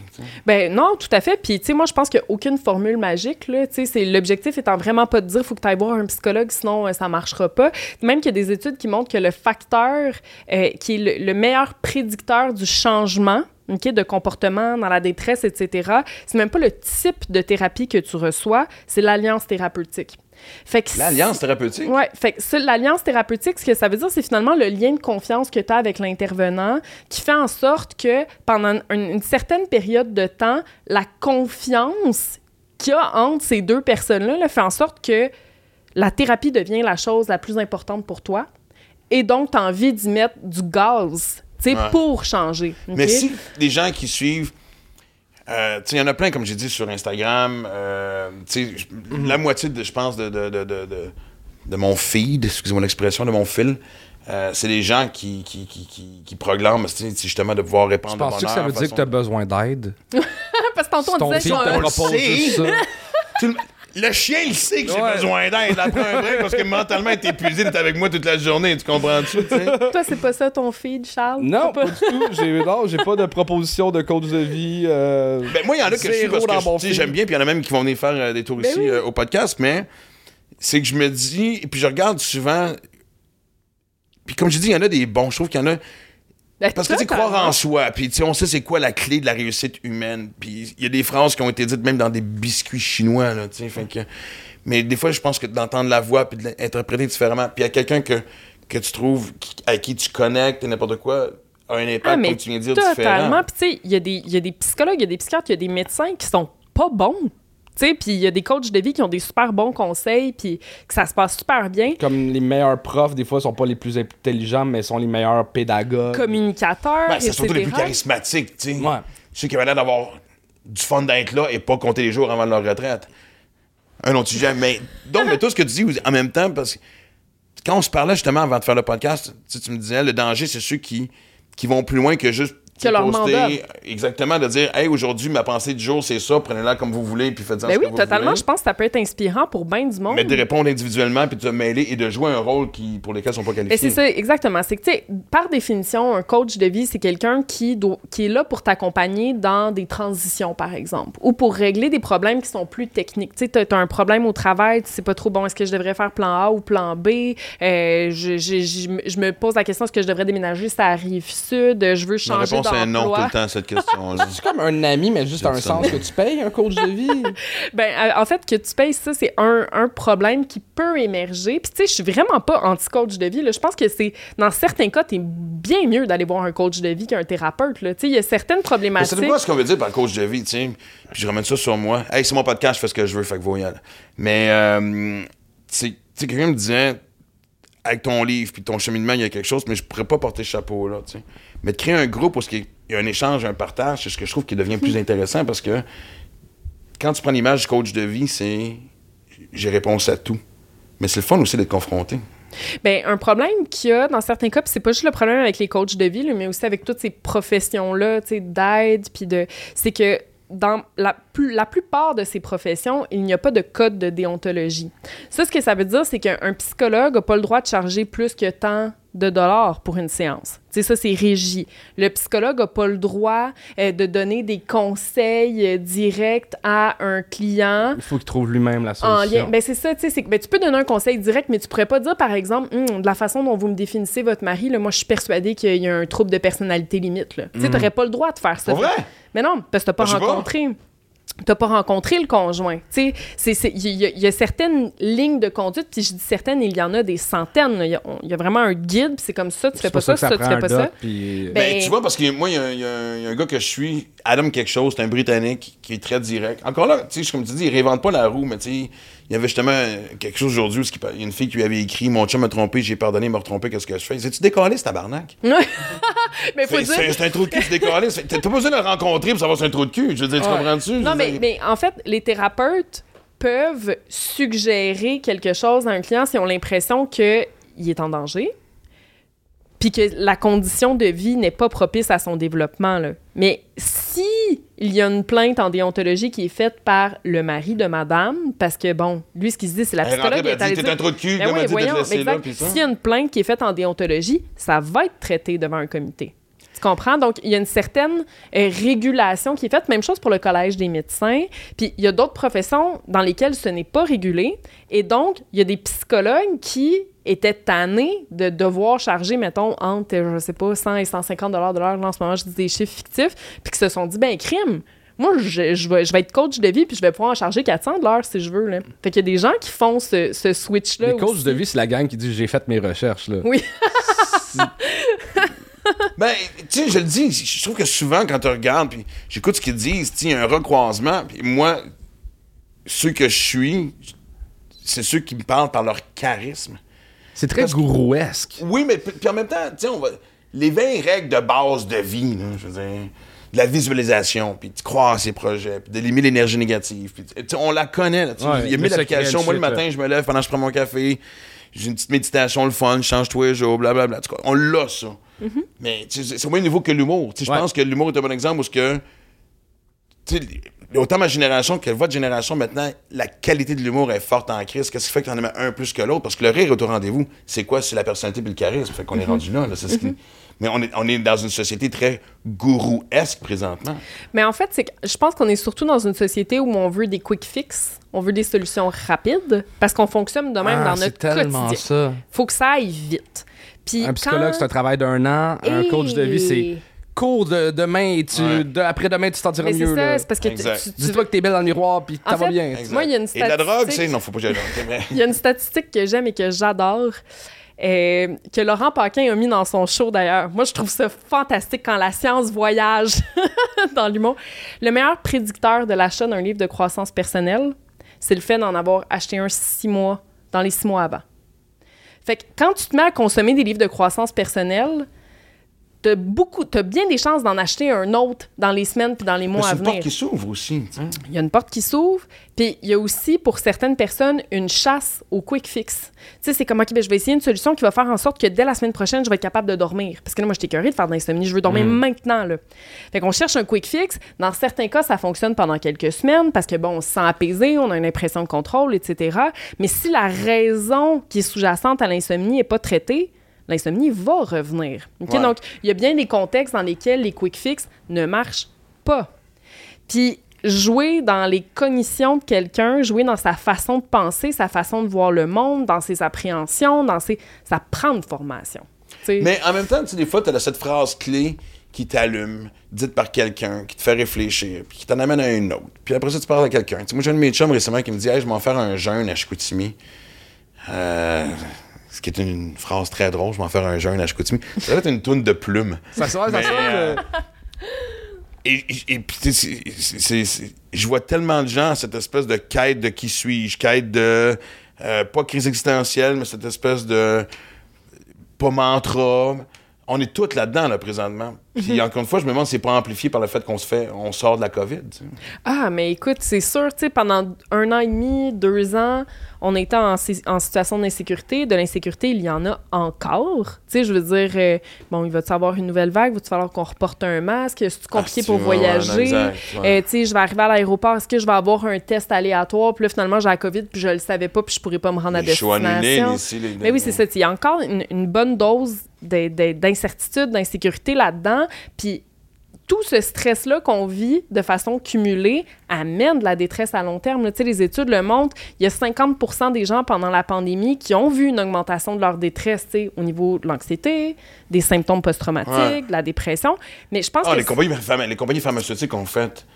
Ben non, tout à fait. Puis, tu sais, moi, je pense qu'il n'y a aucune formule magique. Là. C'est l'objectif étant vraiment pas de dire faut que tu ailles voir un psychologue, sinon euh, ça marchera pas. Même qu'il y a des études qui montrent que le facteur euh, qui est le, le meilleur prédicteur du changement ok, de comportement dans la détresse, etc., c'est même pas le type de thérapie que tu reçois, c'est l'alliance thérapeutique. Fait que L'alliance thérapeutique? Ouais, fait que ça, l'alliance thérapeutique, ce que ça veut dire, c'est finalement le lien de confiance que tu as avec l'intervenant qui fait en sorte que pendant une, une certaine période de temps, la confiance qu'il y a entre ces deux personnes-là là, fait en sorte que la thérapie devient la chose la plus importante pour toi. Et donc, tu as envie d'y mettre du gaz, tu sais, Ouais. pour changer. Mais ok? si les gens qui suivent, euh, il y en a plein, comme j'ai dit, sur Instagram. euh, je- la moitié, de, je pense, de, de, de, de, de- de mon feed, excusez-moi l'expression, de mon fil, euh, c'est des gens qui, qui, qui, qui, qui justement de pouvoir répandre Tu penses que le ça veut dire que tu as besoin d'aide? *laughs* Parce que tantôt, on Ton disait fils qu'on- te on le propose juste ça. *laughs* Le- chien, il sait que j'ai Ouais. besoin d'aide après un break *laughs* parce que mentalement, t'es épuisé d'être avec moi toute la journée. Tu comprends-tu? tu sais? Toi, c'est pas ça ton feed, Charles? Non, Pas- pas du tout. J'ai, non, j'ai pas de proposition de coach de vie. euh, Ben, moi, il y en a que je suis parce que j'aime bien, puis il y en a même qui vont venir faire euh, des tours Ben ici oui. euh, au podcast, mais c'est que je me dis, et puis je regarde souvent, puis comme je dis, il y en a des bons, je trouve qu'il y en a, parce que tu totalement. croire en soi, puis tu sais, on sait c'est quoi la clé de la réussite humaine, puis il y a des phrases qui ont été dites même dans des biscuits chinois, là, tu sais, mais des fois, je pense que d'entendre la voix, puis de l'interpréter différemment, puis il y a quelqu'un que, que tu trouves, qui- à qui tu connectes, et n'importe quoi, a un impact, Ah, mais comme tu viens de dire, Totalement. différent. Puis, tu sais, il y, y a des psychologues, il y a des psychiatres, il y a des médecins qui sont pas bons. Tu sais, puis il y a des coachs de vie qui ont des super bons conseils, puis que ça se passe super bien. Comme les meilleurs profs, des fois, sont pas les plus intelligents, mais sont les meilleurs pédagogues. Communicateurs, Ben, c'est surtout les plus charismatiques, tu sais. Ouais. Ceux qui avaient l'air d'avoir du fun d'être là et pas compter les jours avant leur retraite. Un autre sujet. Mais donc, mais tout ce que tu dis en même temps, parce que quand on se parlait justement avant de faire le podcast, tu, sais, tu me disais, le danger, c'est ceux qui, qui vont plus loin que juste Que leur mandat. Exactement, de dire, hey, aujourd'hui, ma pensée du jour, c'est ça, prenez-la comme vous voulez, puis faites-en Ben ce oui, que vous totalement. voulez. Je pense que ça peut être inspirant pour bien du monde. Mais de répondre individuellement, puis de te mêler et de jouer un rôle qui, pour lesquels ils sont pas Mais qualifiés. c'est ça, exactement. C'est que, tu sais, par définition, un coach de vie, c'est quelqu'un qui, doit- qui est là pour t'accompagner dans des transitions, par exemple, ou pour régler des problèmes qui sont plus techniques. Tu sais, t'as- t'as un problème au travail, tu sais pas trop, bon, est-ce que je devrais faire plan A ou plan B? Euh, je, je- je me- je me pose la question, est-ce que je devrais déménager sur la rive sud? Je veux changer réponse est non tout le temps à cette question-là. *laughs* C'est comme un ami, mais juste un sens que tu payes un coach de vie. *laughs* Ben, euh, en fait, que tu payes ça, c'est un, un problème qui peut émerger. Puis, tu sais, je suis vraiment pas anti-coach de vie. Là. Je pense que c'est, dans certains cas, t'es bien mieux d'aller voir un coach de vie qu'un thérapeute. là. Tu sais, il y a certaines problématiques. c'est quoi ce qu'on veut dire par coach de vie, tu sais? Puis je ramène ça sur moi. Hey, c'est mon podcast, je fais ce que je veux, fait que vous y aller. Mais, euh, tu sais, quelqu'un me disait, avec ton livre puis ton cheminement, il y a quelque chose, mais je pourrais pas porter ce chapeau-là, tu sais. Mais de créer un groupe où il y a un échange, un partage, c'est ce que je trouve qui devient plus intéressant parce que quand tu prends l'image du coach de vie, c'est j'ai réponse à tout. Mais c'est le fun aussi d'être confronté. Ben, un problème qu'il y a dans certains cas, c'est pas juste le problème avec les coachs de vie, mais aussi avec toutes ces professions-là, tu sais, d'aide, puis de... C'est que dans la plus, la plupart de ces professions, il n'y a pas de code de déontologie. Ça, ce que ça veut dire, c'est qu'un un psychologue n'a pas le droit de charger plus que tant de dollars pour une séance. Tu sais, ça, c'est régi. Le psychologue n'a pas le droit euh, de donner des conseils euh, directs à un client Il faut qu'il trouve lui-même la en solution. lien. Ben, c'est ça, tu sais, ben, tu peux donner un conseil direct, mais tu pourrais pas dire, par exemple, Hum, de la façon dont vous me définissez votre mari, là, moi, je suis persuadée qu'il y a un trouble de personnalité limite. là. Tu sais, t'aurais pas le droit de faire ça. Vrai? Mais non, parce que t'as pas Ben, pas. T'as pas rencontré le conjoint. Tu sais, c'est- c'est- il y, a- il y a certaines lignes de conduite, puis je dis certaines, il y en a des centaines. Il y a, y vraiment un guide, puis c'est comme ça, tu fais pas ça, ça ça, tu fais pas ça. puis... Ben- Ben, tu vois, parce que moi, y, il y a un gars que je suis, Adam quelque chose, c'est un Britannique qui est très direct. Encore là, tu sais, comme tu dis, il réinvente pas la roue, mais tu sais, il y avait justement quelque chose aujourd'hui où il y a une fille qui lui avait écrit Mon chum m'a trompé, j'ai pardonné, il m'a retrompé, qu'est-ce que je fais C'est-tu décalé, ce tabarnak? *laughs* Mais faut C'est dire. c'est- un trou de cul, c'est décalé. T'as pas besoin de le rencontrer pour savoir si c'est un trou de cul. Je veux dire, tu Ouais. comprends-tu? Non, mais, dire- mais en fait, les thérapeutes peuvent suggérer quelque chose à un client s'ils ont l'impression qu'il est en danger, puis que la condition de vie n'est pas propice à son développement. là. Mais si il y a une plainte en déontologie qui est faite par le mari de madame, parce que, bon, lui, ce qu'il se dit, c'est la psychologue est allée dire... Un trou de cul, Ben oui, voyons, exact. S'il y a une plainte qui est faite en déontologie, ça va être traité devant un comité. Tu comprends? Donc, il y a une certaine euh, régulation qui est faite. Même chose pour le Collège des médecins. Puis, il y a d'autres professions dans lesquelles ce n'est pas régulé. Et donc, il y a des psychologues qui étaient tannés de devoir charger, mettons, entre, je sais pas, 100 et 150 dollars de l'heure. Là, en ce moment, je dis des chiffres fictifs. Puis, qui se sont dit, ben, crime! Moi, je, je vais, je vais être coach de vie, puis je vais pouvoir en charger 400 de l'heure si je veux. Là. Fait qu'il y a des gens qui font ce, ce switch-là. Les coachs de vie, c'est la gang qui dit j'ai fait mes recherches. Là. Oui. *laughs* Ben, tu sais, je le dis, je trouve que souvent, quand tu regardes, puis j'écoute ce qu'ils disent, tu sais, il y a un recroisement, puis moi, ceux que je suis, c'est ceux qui me parlent par leur charisme. C'est très gourouesque. Oui, mais puis en même temps, tu sais, on va. Les 20 règles de base de vie, là, je veux dire, de la visualisation, puis de croire à ses projets, puis d'éliminer l'énergie négative. puis on la connaît, là, Ouais, il y a le mille applications. Moi, le matin, je me lève pendant que je prends mon café, j'ai une petite méditation, le fun, je change tous les jours, blablabla. Tout cas, On l'a, ça. Mais tu sais, c'est au même niveau que l'humour. Je Ouais. pense que l'humour est un bon exemple où ce que. Autant ma génération que votre génération, maintenant, la qualité de l'humour est forte en crise. Qu'est-ce qui fait que t'en aimais un plus que l'autre? Parce que le rire est au rendez-vous. C'est quoi? C'est la personnalité et le charisme. Fait qu'on est rendu là. là. C'est ce qui- Mais on est, on est dans une société très gourou-esque présentement. Mais en fait, c'est que je pense qu'on est surtout dans une société où on veut des quick fix, on veut des solutions rapides, parce qu'on fonctionne de même Ah, dans c'est notre tellement quotidien. ça. Faut que ça aille vite. Puis Un psychologue, quand- c'est un travail d'un an. Un coach de vie, c'est cours de demain et tu, Ouais. de- après-demain, tu t'en tireras Mais c'est mieux. ça, là. c'est parce que tu- Exact. tu, Dis-toi que t'es belle dans le miroir puis que En ça va fait, bien. Exact. Moi, il y a une Et de la drogue, tu sais? statistique- Non, faut pas que *laughs* Il y a une statistique que j'aime et que j'adore, euh, que Laurent Paquin a mis dans son show d'ailleurs. Moi, je trouve ça fantastique quand la science voyage *laughs* dans l'humour. Le meilleur prédicteur de l'achat d'un livre de croissance personnelle, c'est le fait d'en avoir acheté un six mois, dans les six mois avant. Fait que quand tu te mets à consommer des livres de croissance personnelle, t'as beaucoup, t'as bien des chances d'en acheter un autre dans les semaines puis dans les mois à une porte venir. qui s'ouvre aussi. Il y a une porte qui s'ouvre, puis il y a aussi pour certaines personnes une chasse au quick fix. Tu sais, c'est comme, OK, ben, je vais essayer une solution qui va faire en sorte que dès la semaine prochaine, je vais être capable de dormir. Parce que là, moi, j'étais curée de faire de l'insomnie. Je veux dormir maintenant, là. Fait qu'on cherche un quick fix. Dans certains cas, ça fonctionne pendant quelques semaines parce que, bon, on se sent apaisé, on a une impression de contrôle, etc. Mais si la raison qui est sous-jacente à l'insomnie n'est pas traitée, l'insomnie va revenir. OK? Ouais. Donc, il y a bien des contextes dans lesquels les quick fix ne marchent pas. Puis jouer dans les cognitions de quelqu'un, jouer dans sa façon de penser, sa façon de voir le monde, dans ses appréhensions, dans ses... ça prend une formation. Mais en même temps, des fois, tu as cette phrase clé qui t'allume, dite par quelqu'un, qui te fait réfléchir, puis qui t'en amène à une autre. Puis après ça, tu parles à quelqu'un. Moi, j'ai un de mes chums récemment qui me dit Hey, je vais m'en faire un jeûne à Chicoutimi. Euh, ce qui est une phrase très drôle, je vais m'en faire un jeûne à Chicoutimi. Ça va être une toune de plumes. Ça sort, ça sort. euh, euh, Et, et- et je vois tellement de gens, cette espèce de quête de qui suis-je, quête de, euh, pas crise existentielle, mais cette espèce de, pas mantra. On est tous là-dedans, là, présentement. Puis encore une fois, je me demande si c'est pas amplifié par le fait qu'on se fait, on sort de la COVID. tu sais. Ah, mais écoute, c'est sûr, tu sais, pendant un an et demi, deux ans, on était en, si- en situation d'insécurité. De l'insécurité, il y en a encore. Tu sais, je veux dire, euh, bon, il va-tu avoir une nouvelle vague? Va-tu falloir qu'on reporte un masque? C'est-tu compliqué Ah, pour c'est- ouais, voyager? ouais. Euh, tu sais, je vais arriver à l'aéroport, est-ce que je vais avoir un test aléatoire? Puis là, finalement, j'ai la COVID, puis je le savais pas, puis je pourrais pas me rendre à Les destination. les- Mais oui, c'est ça. Il y a encore une, une bonne dose de- de- d'incertitude, d'insécurité là-dedans. Puis tout ce stress-là qu'on vit de façon cumulée amène de la détresse à long terme. Tu sais, les études le montrent. Il y a 50% des gens pendant la pandémie qui ont vu une augmentation de leur détresse au niveau de l'anxiété, des symptômes post-traumatiques, Ouais. de la dépression. Mais je pense Ah, que... les compagnies, les compagnies pharmaceutiques ont fait,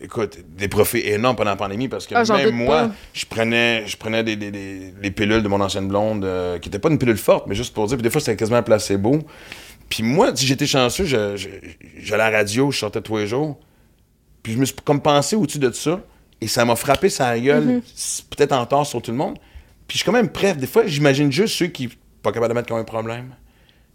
écoute, des profits énormes pendant la pandémie parce que Ah, même moi, pas. je prenais, je prenais des, des- des- les pilules de mon ancienne blonde euh, qui n'étaient pas une pilule forte, mais juste pour dire. Puis des fois, c'était quasiment un placebo. Puis moi, si j'étais chanceux, j'allais à la radio, je sortais tous les jours. Puis je me suis comme pensé au-dessus de ça. Et ça m'a frappé sa gueule, c'est peut-être en tort sur tout le monde. Puis je suis quand même prêt. Des fois, j'imagine juste ceux qui pas capables de mettre comme un problème.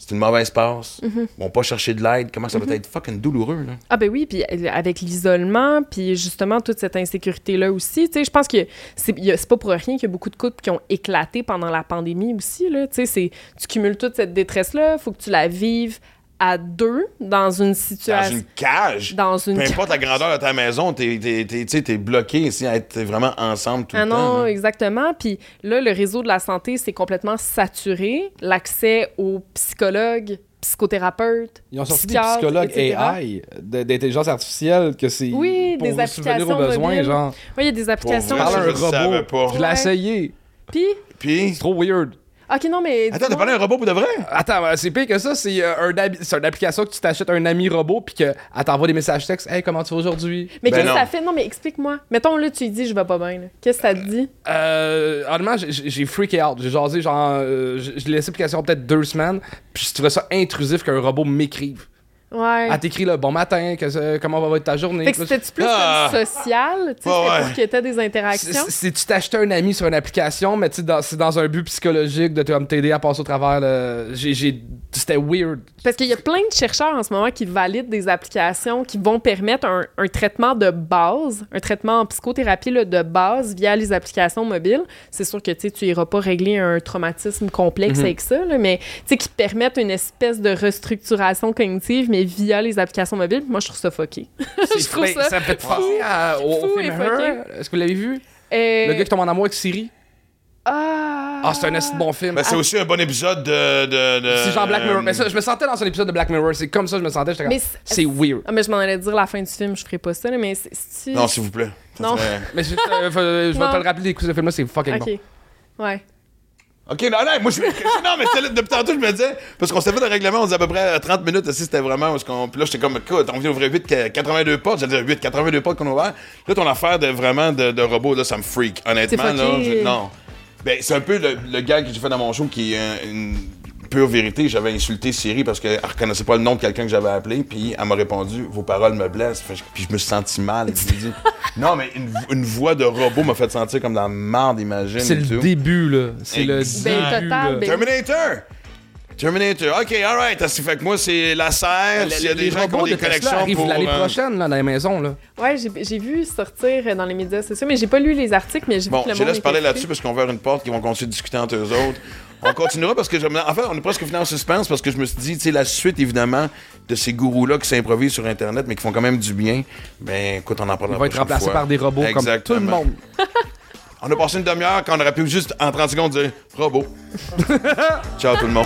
C'est une mauvaise passe. Mm-hmm. Vont pas chercher de l'aide. Comment ça doit être fucking douloureux, là? Ah ben oui, puis euh, avec l'isolement, puis justement toute cette insécurité-là aussi, tu sais, je pense que c'est pas pour rien qu'il y a beaucoup de couples qui ont éclaté pendant la pandémie aussi, là, tu sais, tu cumules toute cette détresse-là, faut que tu la vives à deux dans une Dans situation... une cage? Dans une Peu cage. importe la grandeur de ta maison, t'es, t'es, t'es, t'es bloqué ici à être vraiment ensemble tout Ah le temps. non, exactement. Puis là, le réseau de la santé, c'est complètement saturé. L'accès aux psychologues, psychothérapeutes, Ils ont sorti des psychologues etc. AI d'intelligence artificielle que c'est Oui, pour des vous subvenir aux applications besoins, mobiles. genre. Oui, il y a des applications. vrai, Parle ça, à je un robot. pas. Je l'ai Ouais. essayé. Puis, Puis, C'est trop weird. OK, non, mais... attends, t'as parlé à un robot pour de vrai? Attends, euh, c'est pire que ça, c'est euh, un c'est une application que tu t'achètes un ami robot puis qu'elle t'envoie des messages textes. Hey, comment tu vas aujourd'hui? Mais Ben qu'est-ce que ça fait? Non, mais explique-moi. Mettons, là, tu lui dis, je vais pas bien. Qu'est-ce que ça te dit? Euh, honnêtement, j'ai- freaké out. J'ai jasé, genre, euh, j'ai j'ai laissé l'application peut-être deux semaines, puis je trouvais ça intrusif qu'un robot m'écrive. Ouais. Elle t'écrit le bon matin, que, comment va être ta journée. fait que c'était-tu plus Ah. comme social? Tu sais, c'était ouais. pour qu'il y ait des interactions? c'est- C'est tu t'achetais un ami sur une application, mais tu c'est dans un but psychologique de t'aider à passer au travers. le- C'était weird. Parce qu'il y a plein de chercheurs en ce moment qui valident des applications qui vont permettre un, un traitement de base, un traitement en psychothérapie là, de base via les applications mobiles. C'est sûr que tu sais, tu iras pas régler un traumatisme complexe Mhm. avec ça, là, mais qui permettent une espèce de restructuration cognitive, mais via les applications mobiles. Moi, je trouve ça fucké. *laughs* Je trouve ben, ça me fait penser à- au, film. Her. Est-ce que vous l'avez vu? Euh, Le gars qui tombe en amour avec Siri. Ah, Ah, c'est un assez bon film. Ben, c'est aussi un bon épisode de. de, de- C'est genre Black Mirror. euh, Mais ça, je me sentais dans un épisode de Black Mirror. C'est comme ça que je me sentais. J'étais Mais c'est- c'est weird. Ah, mais je m'en allais dire la fin du film, je ferai pas ça, mais c'est- si... Non, s'il vous plaît. Ça Non. serait- Mais c'est- euh, je vais te le rappeler d'écouter ce film-là, c'est fucking OK. Ouais. Ok, non, non, moi, je. *laughs* Non, mais là, depuis tantôt, je me disais. Parce qu'on s'est fait le règlement, on disait à peu près 30 minutes. Si c'était vraiment. Parce qu'on, puis là, j'étais comme, écoute, on vient d'ouvrir 8, 82 portes. J'allais dire 8, 82 portes qu'on a ouvert. Là, ton affaire de vraiment de, de robot, là, ça me freak. Honnêtement, là. je- non. Ben, c'est un peu le, le gag que j'ai fait dans mon show qui est euh, une pure vérité. J'avais insulté Siri parce qu'elle reconnaissait pas le nom de quelqu'un que j'avais appelé. Puis elle m'a répondu, vos paroles me blessent. Puis je me suis senti mal. Et je dit, *laughs* non, mais une, une voix de robot m'a fait sentir comme dans la marde, imagine. C'est le tout. début, là. C'est le début. Ben, total, là. ben- Terminator! Terminator. OK, alright. Ça fait que moi, c'est la serre. S'il y a des gens qui ont des Tesla collections pour... l'année euh, prochaine, là, dans les maisons, là. Ouais, j'ai vu sortir dans les médias sociaux, mais j'ai pas lu les articles, mais j'ai vu Bon, que le je laisse parler là-dessus parce qu'on va une porte qui vont continuer de discuter entre eux autres. *laughs* On continuera parce que, je, en fait, on est presque fini en suspense parce que je me suis dit, tu sais, la suite, évidemment, de ces gourous-là qui s'improvisent sur Internet mais qui font quand même du bien, ben, écoute, on en parlera Ils vont être fois. par des robots comme tout le monde. *laughs* On a passé une demi-heure quand on aurait pu juste, en 30 secondes, dire « robot ». *laughs* Ciao tout le monde.